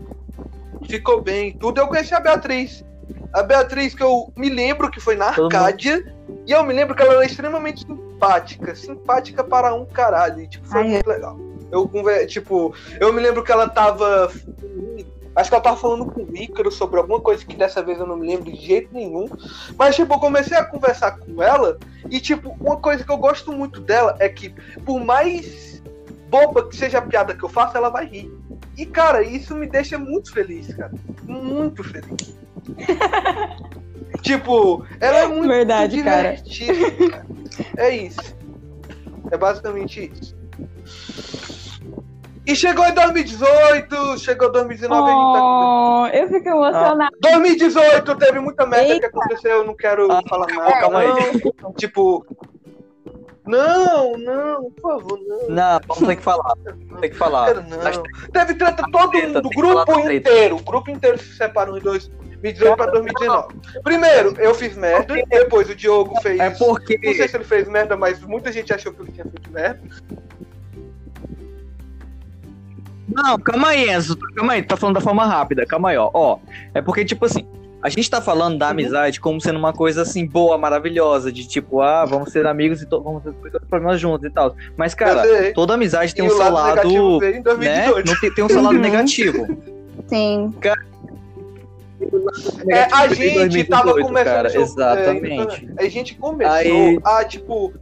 ficou bem. Tudo. Eu conheci a Beatriz. A Beatriz, que eu me lembro que foi na Arcádia. E eu me lembro que ela era extremamente simpática. Simpática para um caralho. E, tipo, foi Ai, muito legal. Eu, tipo, eu me lembro que ela tava. Acho que ela tava falando com o Ícaro sobre alguma coisa que dessa vez eu não me lembro de jeito nenhum. Mas, tipo, eu comecei a conversar com ela. E, tipo, uma coisa que eu gosto muito dela é que, por mais boba que seja a piada que eu faço, ela vai rir. E, cara, isso me deixa muito feliz, cara. Muito feliz. tipo, ela é muito Verdade, cara. divertida, cara. É isso. É basicamente isso. E chegou em 2018, chegou 2019, a gente tá Oh, eu fico emocionada. 2018 teve muita merda Eita. que aconteceu, eu não quero Ah, falar calma, nada. calma aí. Tipo. Não, não, por favor, não. Não, vamos ter que falar. Ter que falar. Não. Teve treta todo mundo, o tem grupo inteiro. O grupo inteiro se separou em 2018 pra 2019. Primeiro, eu fiz merda, depois o Diogo fez. É porque. Não sei se ele fez merda, mas muita gente achou que ele tinha feito merda. Não, calma aí, Enzo. Calma aí, tu tá falando da forma rápida. Calma aí, ó. Ó, é porque, tipo assim, a gente tá falando da amizade como sendo uma coisa assim, boa, maravilhosa, de tipo, ah, vamos ser amigos e vamos resolver os problemas juntos e tal. Mas, cara, toda amizade tem E um o seu lado negativo lado. veio em Né? 2018. Não tem, tem um seu lado Uhum. negativo. Sim. É, a gente 2018, tava começando. cara, exatamente. é, a gente começou Aí- a, tipo.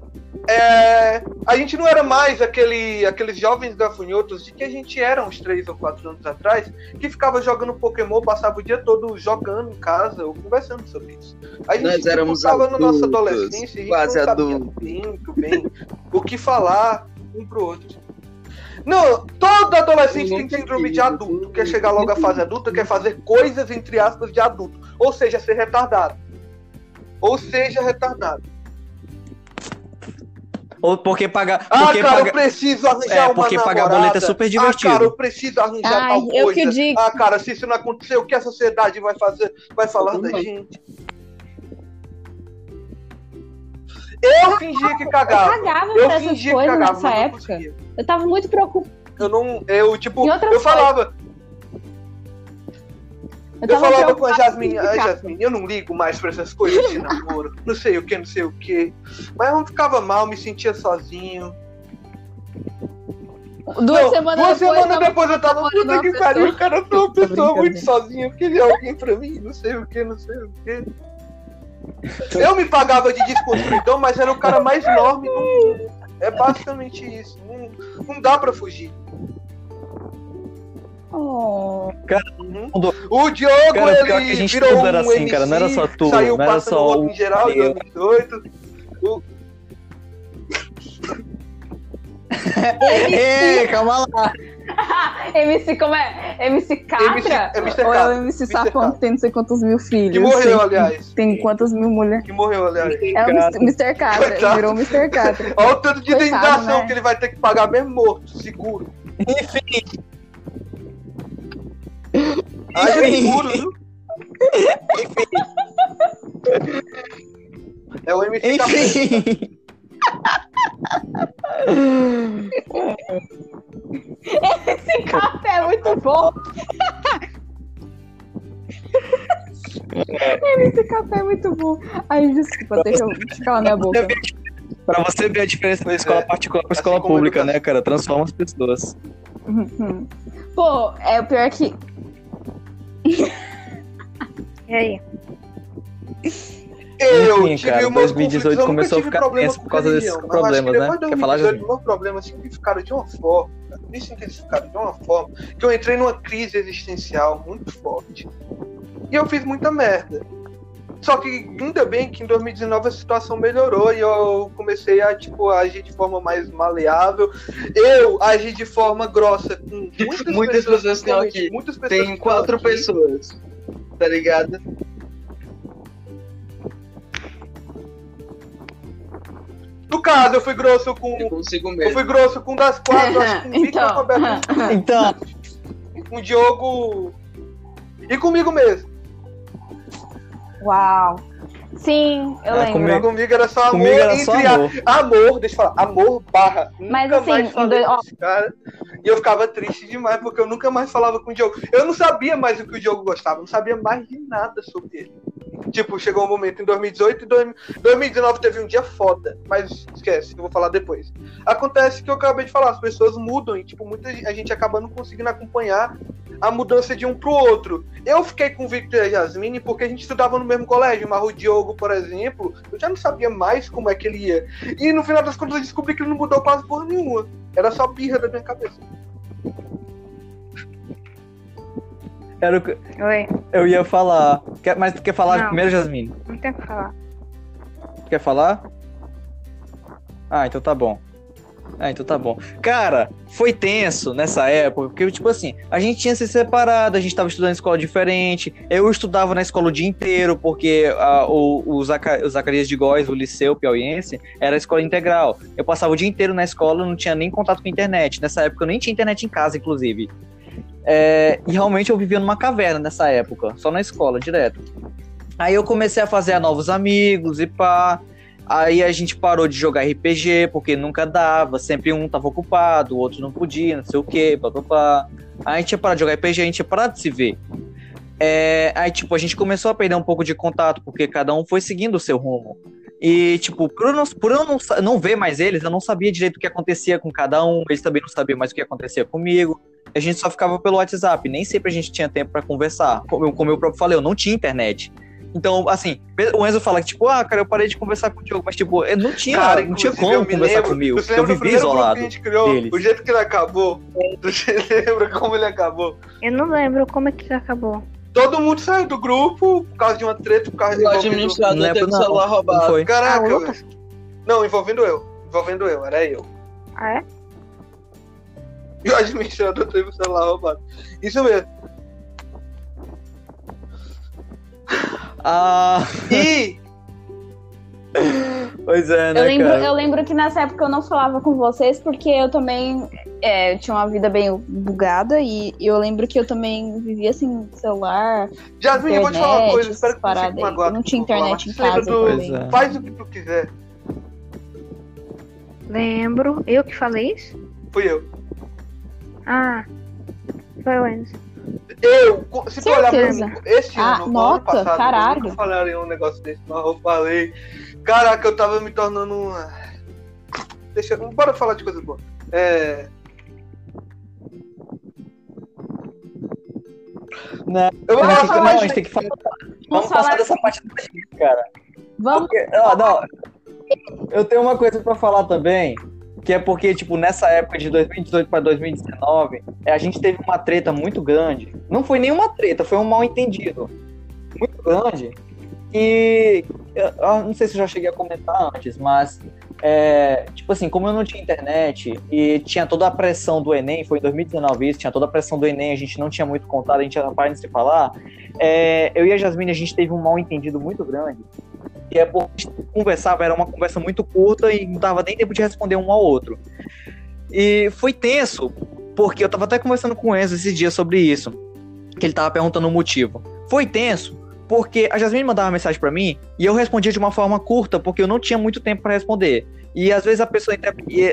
é, a gente não era mais aquele, aqueles jovens gafanhotos de que a gente era uns 3 ou 4 anos atrás, que ficava jogando Pokémon, passava o dia todo jogando em casa ou conversando sobre isso. A gente Nós éramos estava na nossa adultos, adolescência e a gente não sabia adultos. bem, muito bem o que falar um pro outro. Não, todo adolescente tem síndrome de adulto, quer chegar logo à fase adulta, quer fazer coisas entre aspas de adulto, ou seja, ser retardado. Ou seja, retardado. Ou porque pagar. Ah, Porque cara, eu pagar. preciso arranjar É, uma porque pagar namorada. boleto é super divertido. Ah, cara, eu preciso arranjar Ai, tal eu coisa. que digo. Ah, cara, se isso não acontecer, o que a sociedade vai fazer? Vai falar da gente. Eu fingia que Eu cagava. cagava Eu pra essas fingia que coisas cagava, nessa época. conseguia. Eu tava muito preocupada. Eu não. Eu, tipo, eu falava. Eu Eu, falava com a Jasmine, ah. Jasmine, eu não ligo mais pra essas coisas de namoro. Não sei o que, não sei o que. Mas eu ficava mal, me sentia sozinho. Duas Não, semanas duas depois. depois eu tava, puta que pariu, cara, eu sou uma pessoa muito sozinha, eu queria alguém pra mim, não sei o que, não sei o que. Eu me pagava de desconstruidor, mas era o cara mais enorme do mundo. É basicamente isso. Não, não dá pra fugir. Oh. O Diogo, Cara, ele pior que a gente virou um assim, MC, cara, não era só tu, saiu não era passando só o em geral em eu. 2018. Ei, calma lá. MC, como é? MC Catra? MC, é Mr. Ou é o MC Mr. Safão que tem não sei quantos mil filhos? Que morreu, Tem- aliás. Tem quantas mil mulheres? Que morreu, aliás. É o Mr. Catra, Coitado. virou o Mr. Catra. Olha o tanto de indenização né? que ele vai ter que pagar mesmo morto, seguro. Enfim, Haja Enfim. seguro, viu? É o MC enfim. Esse café é muito bom. Esse café é muito bom. Ai, desculpa, deixa eu eu calar minha boca. Pra você ver a diferença da escola É, particular pra assim escola pública, né, cara? Transforma as pessoas. Uhum. Pô, é o pior que. E aí? Eu Enfim, tive cara, umas 2018 conflitos, eu começou a nunca tive ficar tenso com por causa desses religião, problemas, que né? Quer falar, 2018, Jasmine? meus problemas se intensificaram de uma forma, cara, me se intensificaram de uma forma, que eu entrei numa crise existencial muito forte. E eu fiz muita merda. Só que ainda bem que em 2019 a situação melhorou e eu comecei a tipo, agir de forma mais maleável. Eu agi de forma grossa com muitas, Muitas pessoas estão principalmente aqui. Muitas pessoas Tem estão quatro aqui. pessoas. Tá ligado? No caso, eu fui grosso com. Eu consigo Eu mesmo. fui grosso com um das quatro, acho que com o Então. a Beatriz, Então, com o Diogo e comigo mesmo. Uau. Sim, eu É, lembro. comigo- Comigo era só amor comigo era só entre a- amor. amor, deixa eu falar, amor barra. Mas, nunca assim, mais falei cara. E eu ficava triste demais, porque eu nunca mais falava com o Diogo. Eu não sabia mais o que o Diogo gostava, não sabia mais de nada sobre ele. Tipo, chegou um momento em 2018 e dois- 2019 teve um dia foda, mas esquece, eu vou falar depois. Acontece que eu acabei de falar, as pessoas mudam e, tipo, muita gente- a gente acaba não conseguindo acompanhar a mudança de um pro outro. Eu fiquei com o Victor e a Yasmine porque a gente estudava no mesmo colégio, mas o Diogo, por exemplo, eu já não sabia mais como é que ele ia. E no final das contas eu descobri que ele não mudou quase porra nenhuma. Era só birra da minha cabeça. Era o que Oi, eu ia falar. Quer- Mas tu quer falar Não. primeiro, Jasmine? não tem o que falar. Tu quer falar? Ah, então tá bom. Ah, então tá bom. Cara, foi tenso nessa época, porque, tipo assim, a gente tinha se separado, a gente tava estudando em escola diferente. Eu estudava na escola o dia inteiro, porque ah, o, o, Zaca- o Zacarias de Góes, o Liceu Piauiense, era escola integral. Eu passava o dia inteiro na escola, não tinha nem contato com a internet. Nessa época eu nem tinha internet em casa, inclusive. É, e realmente eu vivia numa caverna nessa época, só na escola, direto. Aí eu comecei a fazer novos amigos e pá. Aí a gente parou de jogar RPG, porque nunca dava, sempre um tava ocupado, o outro não podia, não sei o quê, papapá. Aí a gente ia parar de jogar RPG, a gente ia parar de se ver. É, aí, tipo, a gente começou a perder um pouco de contato, porque cada um foi seguindo o seu rumo. E, tipo, por eu, não, por eu não, não ver mais eles, eu não sabia direito o que acontecia com cada um, eles também não sabiam mais o que acontecia comigo. A gente só ficava pelo WhatsApp, nem sempre a gente tinha tempo pra conversar. Como eu, como eu próprio falei, eu não tinha internet. Então, assim, o Enzo fala que, tipo, ah, cara, eu parei de conversar com o Diogo, mas, tipo, eu não tinha, Cara, não tinha como conversar lembro- comigo, Você eu grupo isolado. que a gente criou? deles. O jeito que ele acabou. Você lembra como ele acabou? Eu não lembro como é que acabou. Todo mundo saiu do grupo por causa de uma treta, por causa O envolvendo- administrador Não teve lembro, o não. celular Não roubado. foi. Caraca, Ah, outra? velho. Não, envolvendo eu. Envolvendo eu, era eu. Ah, é? E o administrador teve o celular roubado. Isso mesmo. Ah, E Pois é, né, Eu lembro, cara? eu lembro que nessa época eu não falava com vocês porque eu também é, tinha uma vida bem bugada e eu lembro que eu também vivia sem celular, Jasmine, eu vou te falar uma internet, coisa, espero que você magoado. Eu não tinha eu internet em casa do- é. Faz o que tu quiser. Lembro. Eu que falei isso? Fui eu. Ah, foi o Enzo. Eu, se tu olhar pra esse Ah, ano, no nota, ano passado, caralho. eu falaria um negócio desse, mas eu falei. Caraca, eu tava me tornando uma. Deixa, bora falar de coisa boa. É. Não, Eu vou falar não, a gente tem que falar. Vamos falar- passar dessa parte da gente, cara. Vamos. Porque, ó, não, eu tenho uma coisa pra falar também, que é porque, tipo, nessa época de 2018 pra 2019, é, a gente teve uma treta muito grande. Não foi nenhuma treta, foi um mal entendido. Muito grande. E eu, eu não sei se eu já cheguei a comentar antes, mas é, tipo assim, como eu não tinha internet e tinha toda a pressão do Enem, foi em 2019 isso, tinha toda a pressão do Enem, a gente não tinha muito contato, a gente era parado de se falar. é, eu e a Jasmine, a gente teve um mal entendido muito grande. E é porque conversava, era uma conversa muito curta e não dava nem tempo de responder um ao outro. E foi tenso, porque eu tava até conversando com o Enzo esse dia sobre isso, que ele tava perguntando o motivo. Foi tenso, porque a Jasmine mandava uma mensagem pra mim e eu respondia de uma forma curta, porque eu não tinha muito tempo pra responder. E às vezes a pessoa,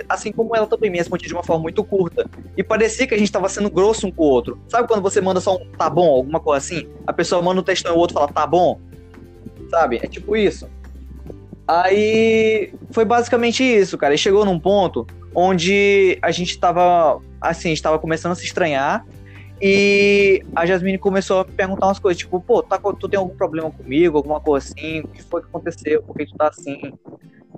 assim como ela também me respondia de uma forma muito curta. E parecia que a gente tava sendo grosso um com o outro. Sabe quando você manda só um tá bom, alguma coisa assim? A pessoa manda um textão e o outro fala tá bom? Sabe? É tipo isso. Aí foi basicamente isso, cara. E chegou num ponto onde a gente tava, assim, a gente tava começando a se estranhar. E a Jasmine começou a me perguntar umas coisas, tipo, pô, tá, tu tem algum problema comigo, alguma coisa assim? O que foi que aconteceu? Por que tu tá assim?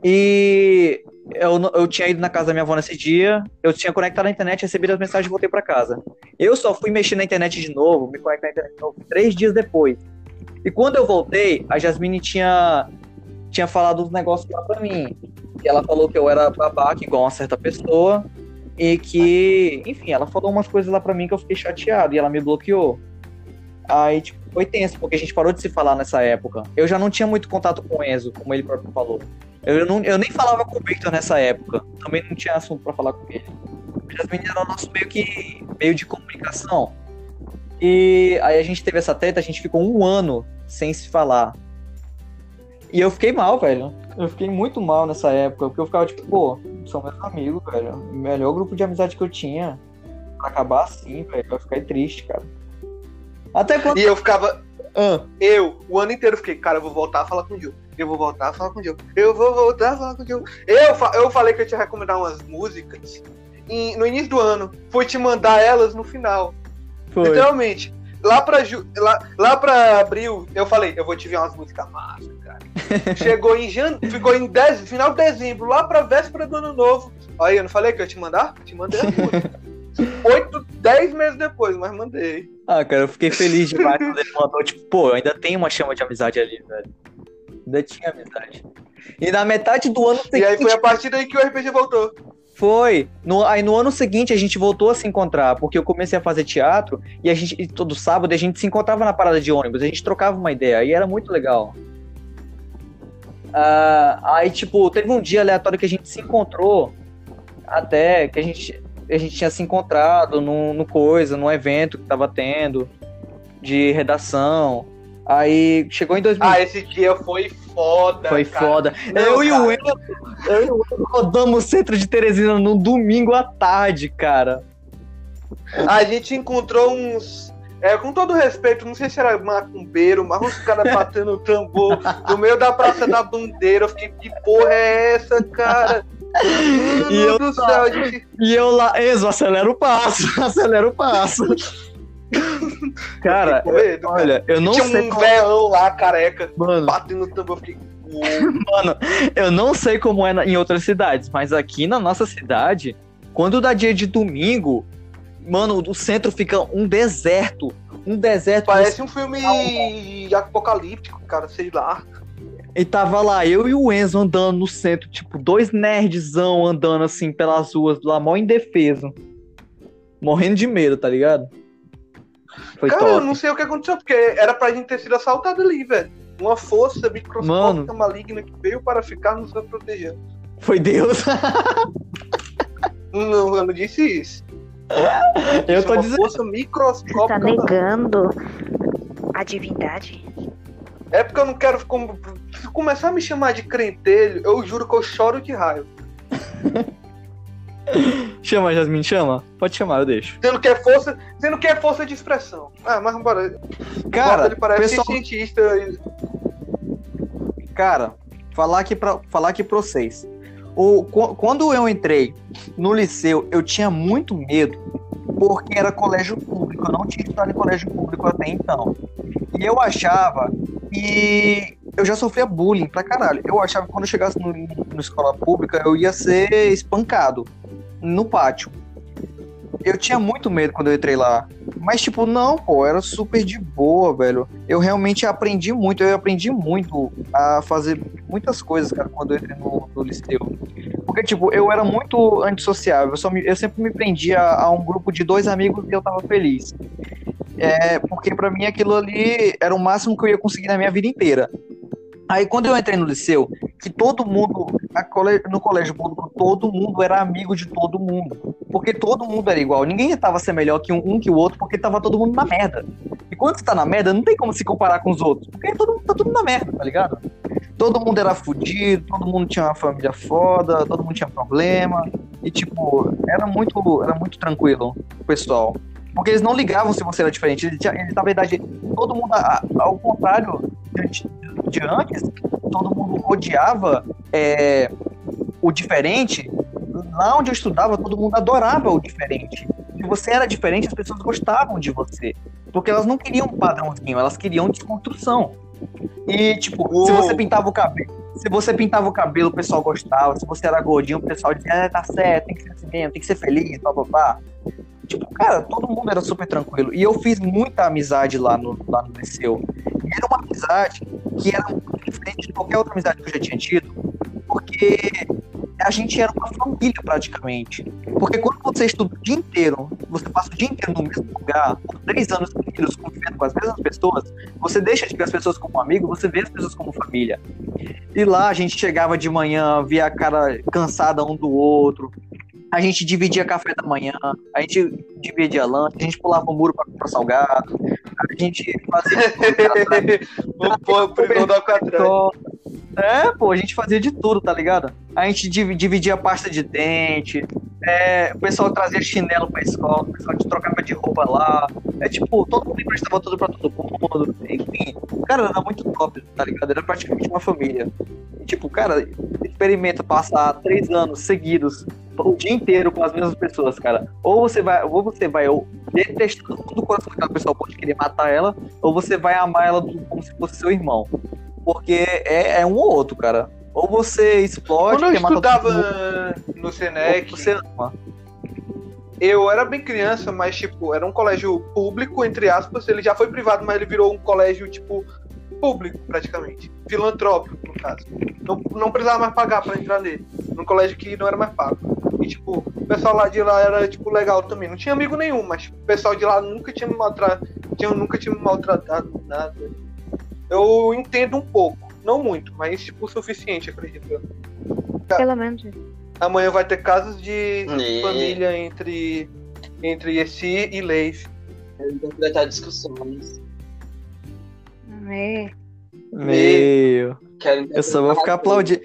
E eu, eu tinha ido na casa da minha avó nesse dia, eu tinha conectado na internet, recebido as mensagens e voltei pra casa. Eu só fui mexer na internet de novo, me conectar na internet de novo, três dias depois. E quando eu voltei, a Jasmine tinha, tinha falado uns negócios lá pra mim. E ela falou que eu era babaca igual uma certa pessoa. E que, enfim, ela falou umas coisas lá pra mim que eu fiquei chateado e ela me bloqueou. Aí, tipo, foi tenso, porque a gente parou de se falar nessa época. Eu já não tinha muito contato com o Enzo, como ele próprio falou. Eu, não, eu nem falava com o Victor nessa época. Também não tinha assunto pra falar com ele. As meninas eram nosso meio que meio de comunicação. E aí a gente teve essa treta, a gente ficou um ano sem se falar. E eu fiquei mal, velho. Eu fiquei muito mal nessa época, porque eu ficava tipo, pô, são meus amigos, velho. O melhor grupo de amizade que eu tinha. Pra acabar assim, velho, eu fiquei triste, cara. Até quando. E eu ficava. Ah, Eu, o ano inteiro, fiquei, cara, eu vou voltar a falar com o Gil. Eu vou voltar a falar com o Gil. Eu vou voltar a falar com o Gil. Eu, fa- eu falei que eu tinha recomendar umas músicas em- no início do ano. Fui te mandar elas no final. foi. Literalmente. Lá pra, lá, lá pra abril, eu falei, eu vou te ver umas músicas massa, cara. Chegou em janeiro, ficou em dez, final de dezembro, lá pra véspera do ano novo. Aí, eu não falei que eu ia te mandar? Te mandei. Oito, dez meses depois, mas mandei. Ah, cara, eu fiquei feliz demais quando ele mandou. Tipo, pô, ainda tem uma chama de amizade ali, velho. Ainda tinha amizade. E na metade do ano E aí seguinte. foi a partir daí que o RPG voltou. Foi. No, aí no ano seguinte a gente voltou a se encontrar, porque eu comecei a fazer teatro e a gente e todo sábado a gente se encontrava na parada de ônibus, a gente trocava uma ideia e era muito legal. Ah, aí, tipo, teve um dia aleatório que a gente se encontrou, até que a gente, a gente tinha se encontrado no, no coisa, num evento que tava tendo de redação. Aí chegou em 2000. Ah, esse dia foi foda. Foi cara. foda. Não, eu, e o cara. Enzo, eu e o rodamos o centro de Teresina no domingo à tarde, cara. A gente encontrou uns. É, com todo respeito, não sei se era macumbeiro, mas uns caras batendo tambor no meio da Praça da Bandeira. Eu fiquei, que porra é essa, cara? Mano E eu do céu, a gente. E eu lá, Enzo, acelera o passo, acelera o passo. Cara, com medo, olha, eu não Tinha sei um como... velão lá, careca, Mano, batendo tambor. Eu fiquei. Mano, eu não sei como é em outras cidades, mas aqui na nossa cidade, quando dá dia de domingo, mano, o centro fica um deserto. Um deserto. Parece um filme apocalíptico, cara, sei lá. E tava lá, eu e o Enzo andando no centro, tipo, dois nerdzão andando assim pelas ruas lá, mó indefeso. Morrendo de medo, tá ligado? Foi cara, eu top. não sei o que aconteceu, porque era pra gente ter sido assaltado ali, velho. Uma força microscópica maligna que veio para ficar nos protegendo. Foi Deus. Não, eu não disse isso. Eu tô é uma dizendo. força Você tá microscópica. negando a divindade? É porque eu não quero. começar a me chamar de crentelho, eu juro que eu choro de raiva. Chama, Jasmine, chama. Pode chamar, eu deixo. Dizendo que é força, dizendo que é força de expressão. Ah, mas bora. Cara, ele parece pessoal- cientista. Cara, falar aqui pra, falar aqui pra vocês. O, qu- quando eu entrei no liceu, eu tinha muito medo, porque era colégio público. Eu não tinha estudado em colégio público até então. E eu achava que eu já sofria bullying pra caralho. Eu achava que quando eu chegasse no, no escola pública, eu ia ser espancado no pátio. Eu tinha muito medo quando eu entrei lá. Mas, tipo, não, pô, era super de boa, velho. Eu realmente aprendi muito, eu aprendi muito a fazer muitas coisas, cara, quando eu entrei no, no liceu. Porque, tipo, eu era muito antissociável, eu, só me- eu sempre me prendia a, um grupo de dois amigos e eu tava feliz. É, porque pra mim aquilo ali era o máximo que eu ia conseguir na minha vida inteira. Aí quando eu entrei no liceu, que todo mundo, no colégio público, todo mundo era amigo de todo mundo. Porque todo mundo era igual. Ninguém tava ser melhor que um, um que o outro, porque tava todo mundo na merda. E quando você tá na merda, não tem como se comparar com os outros. Porque todo mundo tá tudo na merda, tá ligado? Todo mundo era fudido, todo mundo tinha uma família foda, todo mundo tinha problema. E tipo, era muito, era muito tranquilo o pessoal. Porque eles não ligavam se você era diferente. Eles, na verdade, todo mundo, ao contrário de, antes, todo mundo odiava é, o diferente. Lá onde eu estudava, todo mundo adorava o diferente. Se você era diferente, as pessoas gostavam de você. Porque elas não queriam um padrãozinho, elas queriam desconstrução. E, tipo, se você pintava o cabelo, se você pintava o cabelo, o pessoal gostava. Se você era gordinho, o pessoal dizia, ah, tá certo, tem que ser assim mesmo, tem que ser feliz, blá blá blá. Tipo, cara, todo mundo era super tranquilo. E eu fiz muita amizade lá no, lá no liceu. E era uma amizade que era diferente de qualquer outra amizade que eu já tinha tido. Porque a gente era uma família praticamente. Porque quando você estuda o dia inteiro, você passa o dia inteiro no mesmo lugar, por três anos seguidos, convivendo com as mesmas pessoas, você deixa de ver as pessoas como amigo, você vê as pessoas como família. E lá a gente chegava de manhã, via a cara cansada um do outro. A gente dividia café da manhã, a gente dividia lanche, a gente pulava o muro pra comprar salgado, a gente fazia o pô, prisão da Alcatraz. É, pô, a gente fazia de tudo, tá ligado? A gente div- dividia pasta de dente, é, o pessoal trazia chinelo pra escola, o pessoal trocava de roupa lá. É tipo, todo mundo emprestava tudo pra todo mundo. Enfim, cara, era muito top, tá ligado? Era praticamente uma família. E, tipo, cara, experimenta passar três anos seguidos, o dia inteiro com as mesmas pessoas, cara. Ou você vai, ou você vai ou detestar do coração daquela pessoa, pode querer matar ela, ou você vai amar ela como se fosse seu irmão. Porque é, é um ou outro, cara. Ou você explode, Quando eu todo mundo, estudava no Senec, você ama. eu era bem criança, mas, tipo, era um colégio público, entre aspas. Ele já foi privado, mas ele virou um colégio, tipo, público, praticamente. Filantrópico, no caso. Não, não precisava mais pagar pra entrar nele. Num colégio que não era mais pago. E, tipo, o pessoal lá de lá era, tipo, legal também. Não tinha amigo nenhum, mas tipo, o pessoal de lá nunca tinha me maltratado, tinha, nunca tinha me maltratado, nada. Eu entendo um pouco. Não muito, mas, tipo, o suficiente, acredito. eu. Pelo menos. Amanhã vai ter casos de É. família entre, entre esse e Leis. Interpretar discussões. É. Meu. Quero Eu só vou ficar aplaudindo.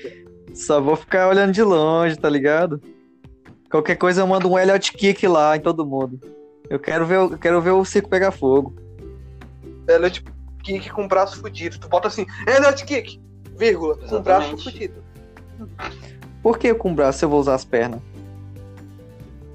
Só vou ficar olhando de longe, tá ligado? Qualquer coisa eu mando um Elliot Kick lá em todo mundo. Eu quero ver, o- eu quero ver o circo pegar fogo. É tipo kick com braço fudido. Tu bota assim, Elliot Kick, vírgula, com braço Exatamente. fudido. Por que com o braço eu vou usar as pernas?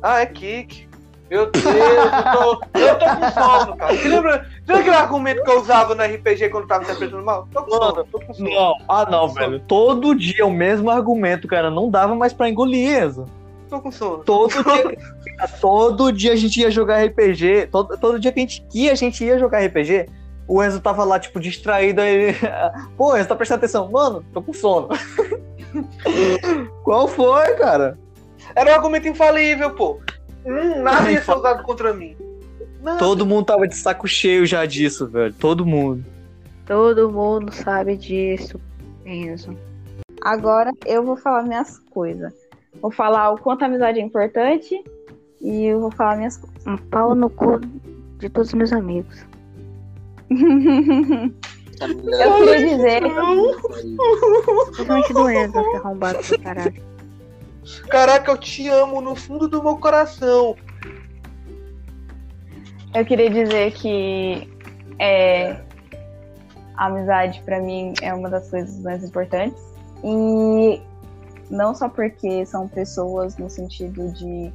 Ah, é kick. Meu Deus, eu tô, eu tô com sono, cara. Você lembra, lembra aquele argumento que eu usava no RPG quando tava interpretando mal? Tô com sono, tô com sono. Não, ah não, velho. Todo dia o mesmo argumento, cara. Não dava mais pra engolir isso. Tô com sono. Todo dia, todo dia a gente ia jogar RPG. Todo, todo dia que a gente ia, a gente ia jogar RPG. O Enzo tava lá, tipo, distraído. Aí. Pô, Enzo tá prestando atenção. Mano, tô com sono. Qual foi, cara? Era um argumento infalível, pô. Hum, nada ia ser usado contra mim. Nada. Todo mundo tava de saco cheio já disso, velho. Todo mundo. Todo mundo sabe disso, Enzo. Agora eu vou falar minhas coisas. Vou falar o quanto a amizade é importante e eu vou falar minhas coisas. Um pau no cu de todos os meus amigos. Eu queria dizer. Principalmente do Enzo, que arrombado pra caralho. Caraca, eu te amo no fundo do meu coração. Eu queria dizer que é, a amizade pra mim é uma das coisas mais importantes. E não só porque são pessoas no sentido de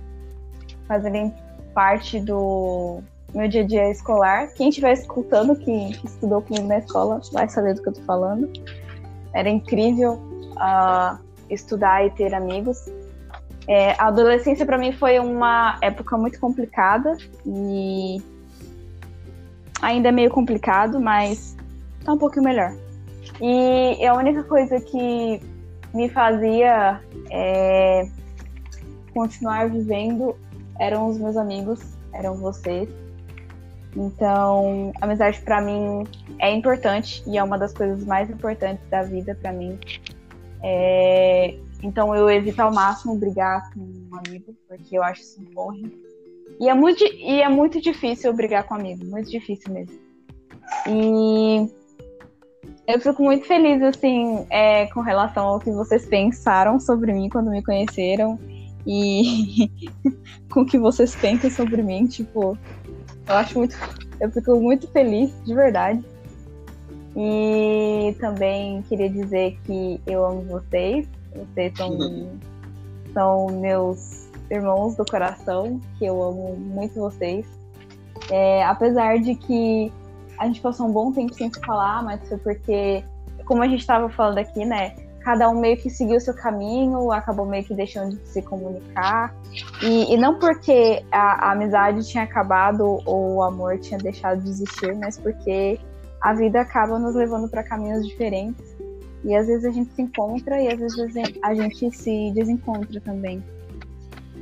fazerem parte do meu dia a dia escolar. Quem estiver escutando, que, estudou comigo na escola, vai saber do que eu tô falando. Era incrível uh, estudar e ter amigos. É, a adolescência para mim foi uma época muito complicada e ainda é meio complicado, mas tá um pouquinho melhor. E a única coisa que me fazia é, continuar vivendo eram os meus amigos, eram vocês. Então, a amizade para mim é importante e é uma das coisas mais importantes da vida para mim. É, então, eu evito ao máximo brigar com um amigo, porque eu acho isso porre. E é muito, e é muito difícil brigar com um amigo, muito difícil mesmo. E eu fico muito feliz, assim, é, com relação ao que vocês pensaram sobre mim quando me conheceram e com o que vocês pensam sobre mim, tipo, eu acho muito. Eu fico muito feliz, de verdade. E também queria dizer que eu amo vocês. Vocês são, são meus irmãos do coração, que eu amo muito vocês. É, apesar de que a gente passou um bom tempo sem se falar, mas foi porque, como a gente estava falando aqui, né? cada um meio que seguiu o seu caminho, acabou meio que deixando de se comunicar. E, e não porque a, a, amizade tinha acabado ou o amor tinha deixado de existir, mas porque a vida acaba nos levando para caminhos diferentes. E às vezes a gente se encontra e às vezes a gente se desencontra também.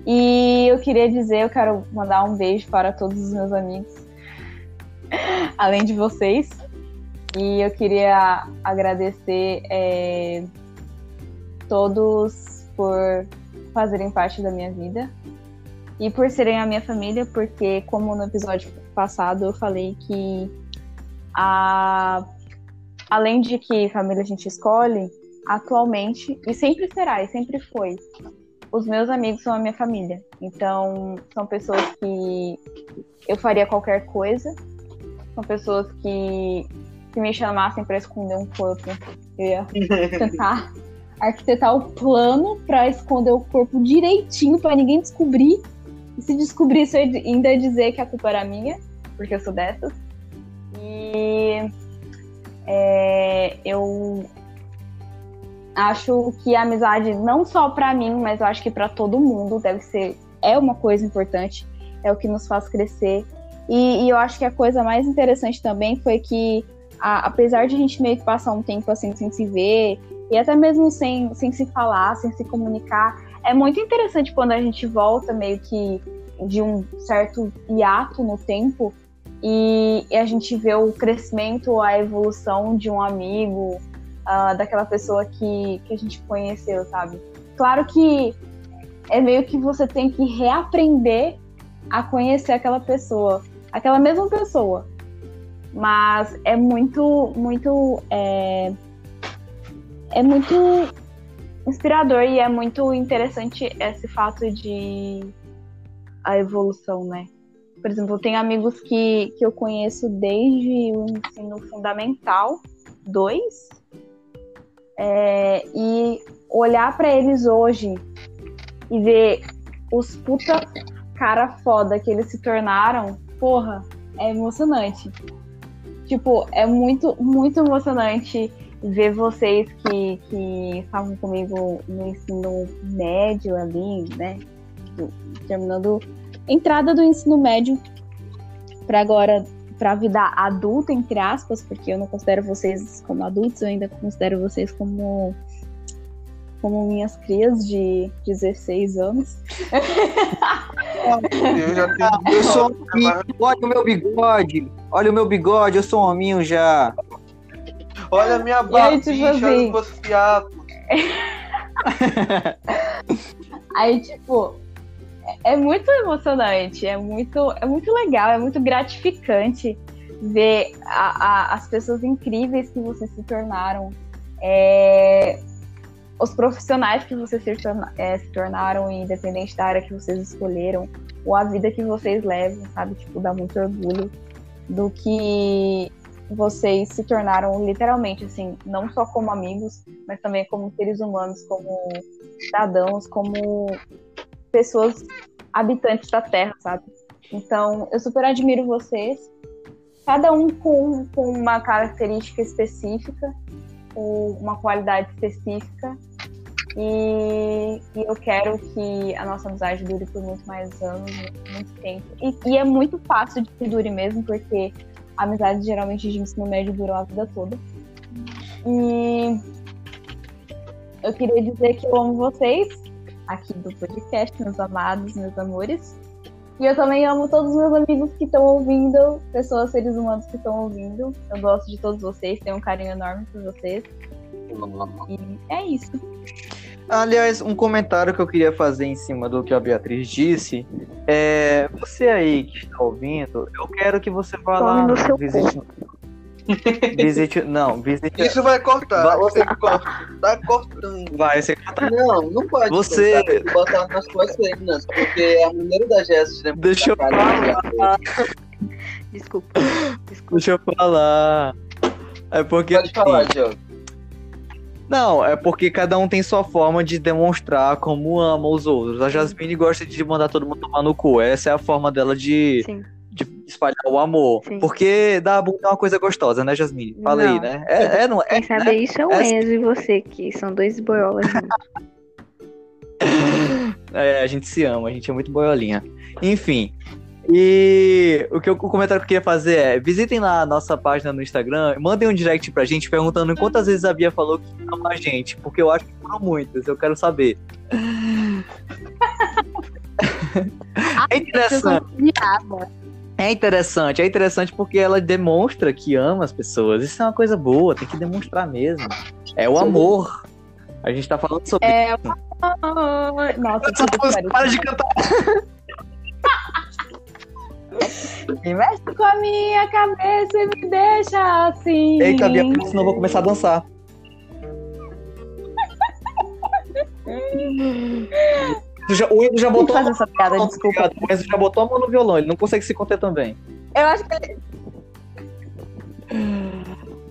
E eu queria dizer, eu quero mandar um beijo para todos os meus amigos, além de vocês. E eu queria agradecer é, todos por fazerem parte da minha vida e por serem a minha família, porque, como no episódio passado eu falei que a... além de que família a gente escolhe, atualmente, e sempre será, e sempre foi, os meus amigos são a minha família. Então, são pessoas que eu faria qualquer coisa, são pessoas que se me chamassem para esconder um corpo, eu ia tentar arquitetar o plano para esconder o corpo direitinho para ninguém descobrir. E se descobrisse, eu ainda ia dizer que a culpa era minha, porque eu sou dessas. E é, eu acho que a amizade, não só para mim, mas eu acho que para todo mundo, deve ser é uma coisa importante, é o que nos faz crescer. E, e eu acho que a coisa mais interessante também foi que, a, apesar de a gente meio que passar um tempo assim sem se ver, e até mesmo sem, sem se falar, sem se comunicar. É muito interessante quando a gente volta meio que de um certo hiato no tempo e, e a gente vê o crescimento, a evolução de um amigo, uh, daquela pessoa que, que a gente conheceu, sabe? Claro que é meio que você tem que reaprender a conhecer aquela pessoa, aquela mesma pessoa. Mas é muito, muito é, é muito inspirador e é muito interessante esse fato de a evolução, né? Por exemplo, eu tenho amigos que, que eu conheço desde o ensino fundamental 2 é, e olhar para eles hoje e ver os puta cara foda que eles se tornaram, porra, é emocionante. Tipo, é muito, muito emocionante ver vocês que, que estavam comigo no ensino médio ali, né? Do, terminando entrada do ensino médio para agora para a vida adulta entre aspas, porque eu não considero vocês como adultos, eu ainda considero vocês como como minhas crias de 16 anos. Eu, já tenho... eu sou um olha o meu bigode, olha o meu bigode, eu sou um hominho já. Olha a minha aí, barbicha, tipo olha assim- os meus fiapos. Aí, tipo, é é muito emocionante, é muito, é muito legal, é muito gratificante ver a- a- as pessoas incríveis que vocês se tornaram, é, os profissionais que vocês se, torna- é, se tornaram, independente da área que vocês escolheram, ou a vida que vocês levam, sabe? Tipo, dá muito orgulho do que vocês se tornaram literalmente, assim, não só como amigos, mas também como seres humanos, como cidadãos, como pessoas habitantes da Terra, sabe? Então, eu super admiro vocês, cada um com, com uma característica específica, uma qualidade específica, e, e eu quero que a nossa amizade dure por muito mais anos, muito tempo. E, e é muito fácil de que dure mesmo, porque amizades geralmente de ensino médio duram a vida toda. E eu queria dizer que eu amo vocês, aqui do podcast, meus amados, meus amores. E eu também amo todos os meus amigos que estão ouvindo, pessoas, seres humanos que estão ouvindo. Eu gosto de todos vocês, tenho um carinho enorme por vocês. E é isso. Aliás, um comentário que eu queria fazer em cima do que a Beatriz disse é você aí que está ouvindo, eu quero que você vá Tome lá no seu visite, visite, não, visite, Isso vai cortar. Vai- Você corta. Tá cortando. vai, você Não, não pode. Você- botar, nas cenas, porque a maneira da Jéssica de Deixa eu falar. Desculpa. Desculpa. Deixa eu falar. É porque Pode falar, assim, Diogo. Não, é porque cada um tem sua forma de demonstrar como ama os outros. A Jasmine gosta de mandar todo mundo tomar no cu. Essa é a forma dela de, Sim. Espalhar o amor. Sim. Porque dar a bunda é uma coisa gostosa, né, Jasmine? Fala aí, Não. né? É, é, não é? Quem sabe né? isso é o Essa- Enzo e você, que são dois boiolas juntos. É, a gente se ama, a gente é muito boiolinha. Enfim. E o que eu, o comentário que eu queria fazer é: visitem lá a nossa página no Instagram, mandem um direct pra gente perguntando quantas vezes a Bia falou que ama a gente, porque eu acho que foram muitas, eu quero saber. é interessante. É interessante, é interessante porque ela demonstra que ama as pessoas. Isso é uma coisa boa, tem que demonstrar mesmo. É o amor. A gente tá falando sobre. É. Nossa, Essa que para de cantar. Me mexe com a minha cabeça e me deixa assim. Eita, Bia, senão eu vou começar a dançar. Já- o Enzo já botou. fazer essa piada, desculpa. Obrigado. O Enzo já botou a mão no violão, ele não consegue se conter também. Eu acho que.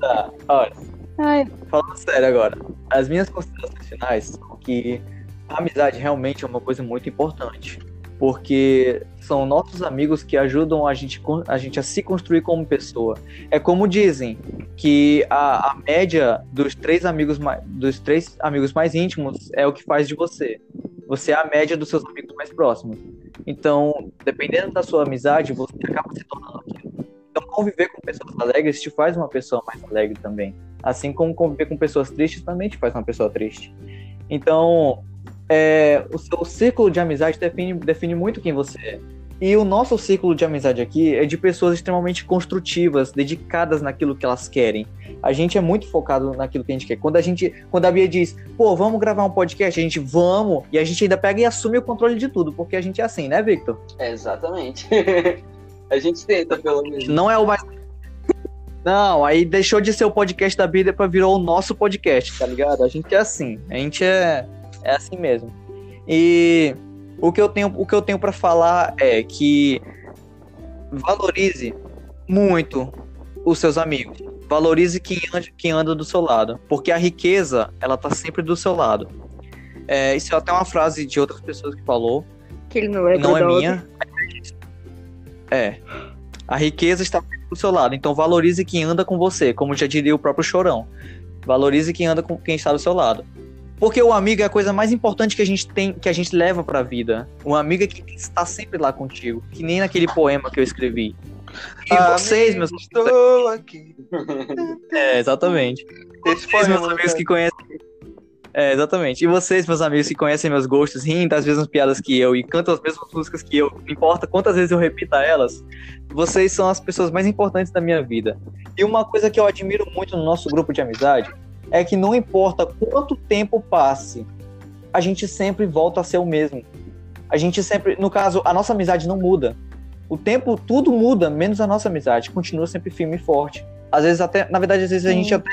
Tá, olha, Ai, falando sério agora. As minhas considerações finais são que a amizade realmente é uma coisa muito importante. Porque são nossos amigos que ajudam a gente, a gente a se construir como pessoa. É como dizem que a, a média dos três amigos mais, dos três amigos mais íntimos é o que faz de você. Você é a média dos seus amigos mais próximos. Então, dependendo da sua amizade, você acaba se tornando aquilo. Então, conviver com pessoas alegres te faz uma pessoa mais alegre também. Assim como conviver com pessoas tristes também te faz uma pessoa triste. Então, é, o seu círculo de amizade define, define muito quem você é. E o nosso círculo de amizade aqui é de pessoas extremamente construtivas, dedicadas naquilo que elas querem. A gente é muito focado naquilo que a gente quer. Quando a gente, quando a Bia diz, pô, vamos gravar um podcast, a gente vamos, e a gente ainda pega e assume o controle de tudo, porque a gente é assim, né, Victor? É, exatamente. a gente tenta, pelo menos. Não é o mais. Não, aí deixou de ser o podcast da Bia depois virou o nosso podcast, tá ligado? A gente é assim, a gente é, é assim mesmo. E o que eu tenho, o que eu tenho para falar é que valorize muito os seus amigos. Valorize quem anda, quem anda do seu lado, porque a riqueza, ela tá sempre do seu lado. É, isso é até uma frase de outras pessoas que falou, Que ele não é não é minha. É. A riqueza está do seu lado. Então valorize quem anda com você, como já diria o próprio Chorão. Valorize quem anda com quem está do seu lado. Porque o amigo é a coisa mais importante que a gente tem, que a gente leva pra vida. O amigo é que está sempre lá contigo, que nem naquele poema que eu escrevi. E vocês, meus Estou aqui. É, exatamente. Esse Vocês, meus amigos né? que conhecem. É, exatamente. E vocês, meus amigos que conhecem meus gostos, riem das mesmas piadas que eu e cantam as mesmas músicas que eu, não importa quantas vezes eu repita elas, vocês são as pessoas mais importantes da minha vida. E uma coisa que eu admiro muito no nosso grupo de amizade é que não importa quanto tempo passe, a gente sempre volta a ser o mesmo. A gente sempre, no caso, a nossa amizade não muda. O tempo, tudo muda, menos a nossa amizade. Continua sempre firme e forte. Às vezes até, na verdade, às vezes a Sim. gente até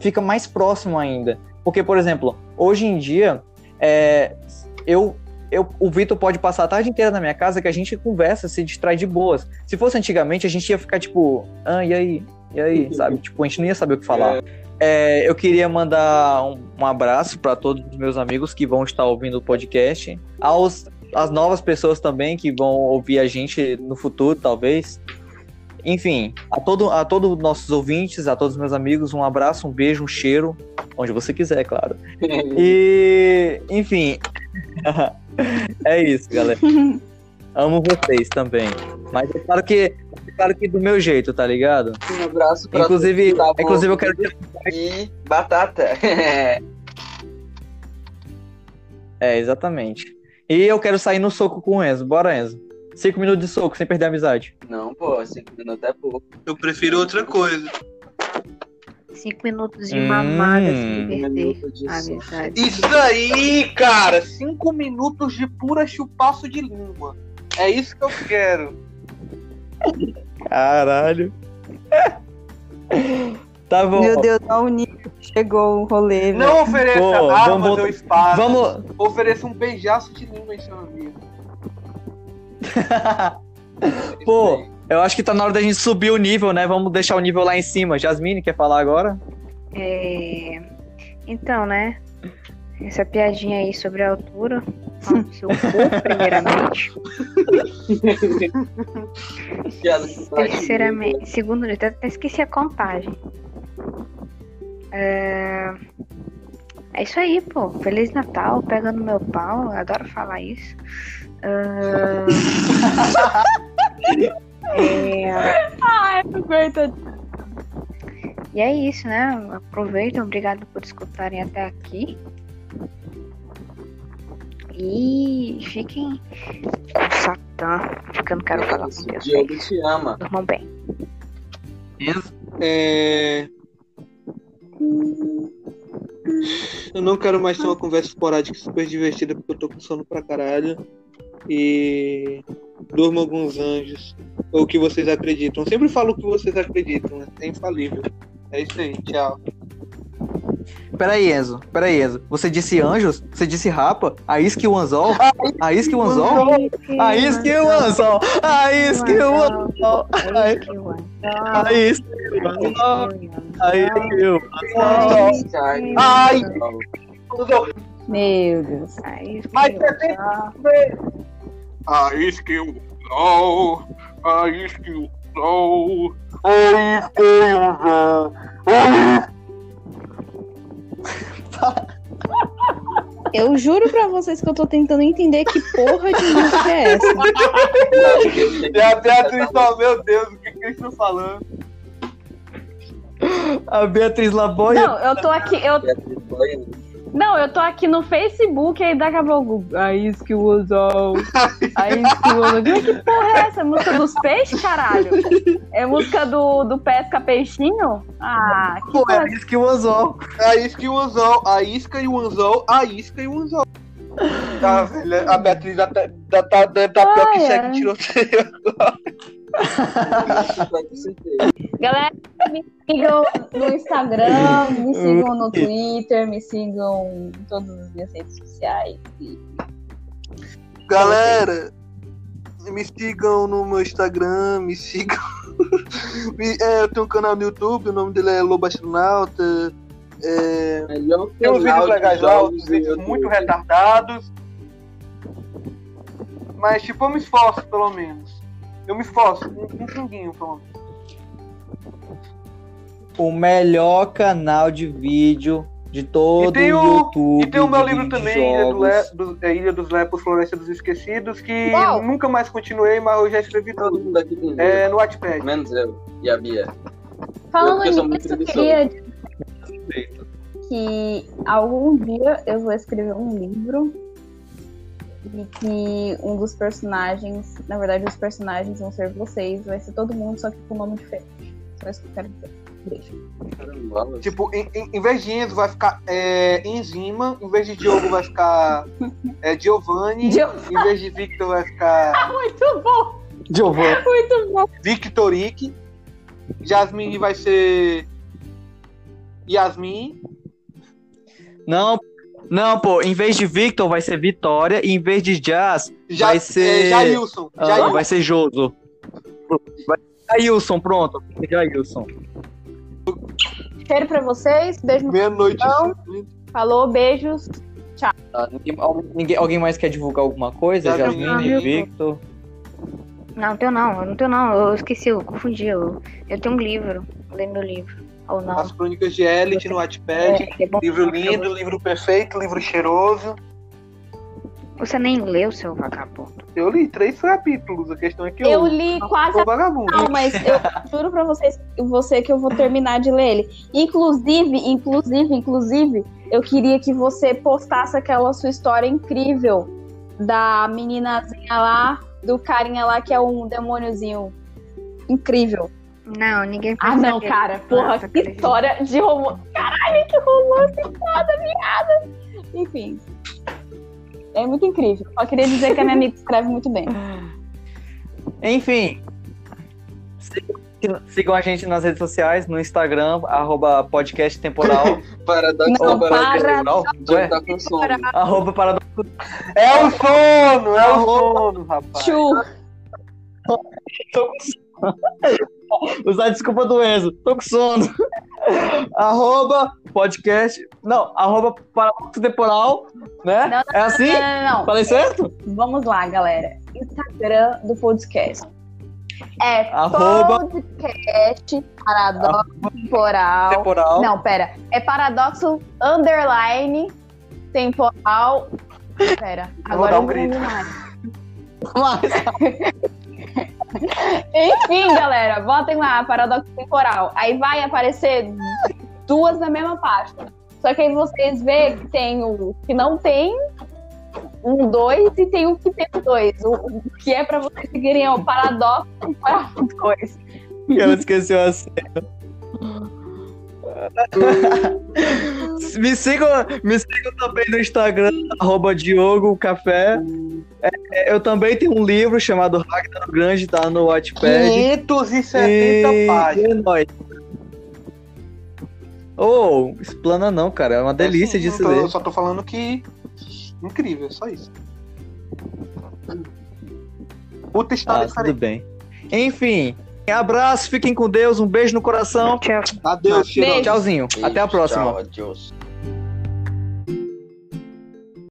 fica mais próximo ainda. Porque, por exemplo, hoje em dia, é, eu, eu, o Vitor pode passar a tarde inteira na minha casa que a gente conversa, se distrai de boas. Se fosse antigamente, a gente ia ficar tipo, ah, e aí? E aí? Sabe? Tipo, a gente não ia saber o que falar. É, eu queria mandar um, um abraço para todos os meus amigos que vão estar ouvindo o podcast, aos as novas pessoas também que vão ouvir a gente no futuro, talvez. Enfim, a todo a todos os nossos ouvintes, a todos os meus amigos, um abraço, um beijo, um cheiro, onde você quiser, claro. E, enfim, é isso, galera. Amo vocês também. Mas é claro que, é claro que do meu jeito, tá ligado? Um abraço pra Inclusive, que inclusive eu quero. E batata. É, exatamente. E eu quero sair no soco com o Enzo. Bora, Enzo. Cinco minutos de soco, sem perder a amizade. Não, pô, cinco minutos é pouco. Eu prefiro outra coisa. Cinco minutos de Hum. mamada sem Um perder de a amizade. Isso aí, cara! Cinco minutos de pura chupaço de língua. É isso que eu quero. Caralho. tá bom. Meu Deus, ao nível que chegou o rolê, velho. Não ofereça Pô, armas vamos ou voltar- espadas. Vamos. Ofereça um beijaço de língua em seu amigo. Pô, eu acho que tá na hora da gente subir o nível, né? Vamos deixar o nível lá em cima. Jasmine, quer falar agora? É, Então, né? Essa piadinha aí sobre a altura. Seu corpo, primeiramente. Terceiramente. Segundo, eu até esqueci a contagem. É... é isso aí, pô. Feliz Natal, pega no meu pau. Eu adoro falar isso. Ah, é, Ai, coitado. E é isso, né? Aproveitem, obrigado por escutarem até aqui. E fiquem com Satã, porque eu não quero falar com Deus. Diogo te ama. Dormam bem. É... Eu não quero mais ter uma conversa esporádica super divertida porque eu tô com sono pra caralho. E durma alguns anjos. Ou o que vocês acreditam. Eu sempre falo o que vocês acreditam, né? É infalível. É isso aí, tchau. Peraí, Enzo. Peraí, Enzo. Você disse anjos? Você disse rapa? A isca e o anzol? A e o anzol? A isca e o anzol? A isca e o anzol? A isca e o anzol? A isca e o anzol? Ai! Meu Deus. Mas você tem que ver. A isca e o anzol. A isca e o anzol. A isca e o anzol. Eu juro pra vocês que eu tô tentando entender que porra de música é essa. E a Beatriz fala, meu Deus, o que, que eles estão falando? A Beatriz Laboia. Não, eu tô aqui, eu, não, eu tô aqui no Facebook aí daqui a pouco. A isca e o anzol. A isca e o anzol. Que porra é essa? É música dos peixes, caralho? É música do, do pesca peixinho? Ah, que Pô, porra. é a isca e o anzol. A isca e o anzol, a isca e o anzol, a isca e o anzol. Tá, velho, a Beatriz já tá, já tá, deve tá pior que Ah, segue é. tiroteio. Galera, me sigam no Instagram, me sigam no Twitter, me sigam em todas as minhas redes sociais. E... Galera, me sigam no meu Instagram, me sigam. Me- é, eu tenho um canal no YouTube, o nome dele é Lobo Astronauta. É, tem uns vídeos de legais lá, vídeos muito retardados. Mas, tipo, eu me esforço, pelo menos. Eu me esforço, um, um pinguinho, menos. O melhor canal de vídeo de todo E o o- YouTube. E tem o meu livro também, Ilha, do Le, do- é, Ilha dos Lepos, Floresta dos Esquecidos, que Uau! nunca mais continuei, mas eu já escrevi Todo mundo aqui tem livro, É, no Wattpad. menos eu e a Bia. Falando Eu, nisso, eu queria que algum dia eu vou escrever um livro e que um dos personagens, na verdade, os personagens vão ser vocês, vai ser todo mundo, só que com nome diferente. Só isso que eu quero dizer. Beijo. Caramba. Tipo, em, em, em vez de Enzo vai ficar é, Enzima, em vez de Diogo vai ficar é, Giovanni, Gio- em vez de Victor vai ficar Muito bom, Giovanni. muito bom. Victorique, Jasmine vai ser Yasmin, Não, não, pô, em vez de Victor vai ser Vitória, e em vez de Jazz Ja- vai ser. é, Jailson, Ah, Jailson. vai ser Joso. Vai... Jailson, pronto. Jailson. Cheiro pra vocês, beijo no meia-noite. Não. Falou, beijos. Ninguém, alguém, ninguém- alguém mais quer divulgar alguma coisa? Jasmine. Victor. Não, tenho não, eu não tenho não. Eu esqueci, eu confundi. Eu, eu tenho um livro. Lê meu livro. Ou não. As Crônicas de Elite no Wattpad. É, é Livro lindo, livro perfeito, livro cheiroso. Você nem leu, seu vagabundo. Eu li três capítulos, a questão é que eu, Eu li quase vagabundo. Não, mas eu juro pra vocês, você que eu vou terminar de ler ele. Inclusive, inclusive, inclusive, eu queria que você postasse aquela sua história incrível da meninazinha lá, do carinha lá que é um demôniozinho incrível. Não, ninguém Ah, não, cara, porra, Nossa, que história de romance. Caralho, que romance foda, viada. Enfim. É muito incrível. Só queria dizer que a minha amiga escreve muito bem. Enfim. Sigam, a gente nas redes sociais, no Instagram, arroba podcast temporal. Paradoxo Não, temporal. Ué? tá com sono. arroba paradoxo. É o sono, é o sono, rapaz. Chu. Usar a desculpa do Enzo. Tô com sono. arroba podcast. Não, arroba paradoxo temporal, né? Não, é assim? Não, não, não. Falei certo? Vamos lá, galera. Instagram do podcast. É Arroba- podcast paradoxo temporal. Temporal. Não, pera. É paradoxo underline temporal. Pera, vou agora dar eu um não grito. lembro mais. Enfim, galera, votem lá, paradoxo temporal. Aí vai aparecer duas na mesma página. Só que aí vocês vê que tem o que não tem um dois e tem o que tem dois. O, o que é pra vocês seguirem é o paradoxo temporal dois. Eu esqueci o acento. me, sigam, me sigam também no Instagram, arroba Diogo Café. É, é, eu também tenho um livro chamado Ragnar Grande, tá no Wattpad. 570 E- páginas. e é nóis. Ô, explana não, cara. É uma delícia Assim, disso não tô- ler. Eu só tô falando que. Incrível, só isso. Puta história Ah, tudo bem. Enfim, abraço, fiquem com Deus, um beijo no coração. Tchau. Adeus, Chirão. Beijo. Tchauzinho. Até a próxima. Tchau, adiós.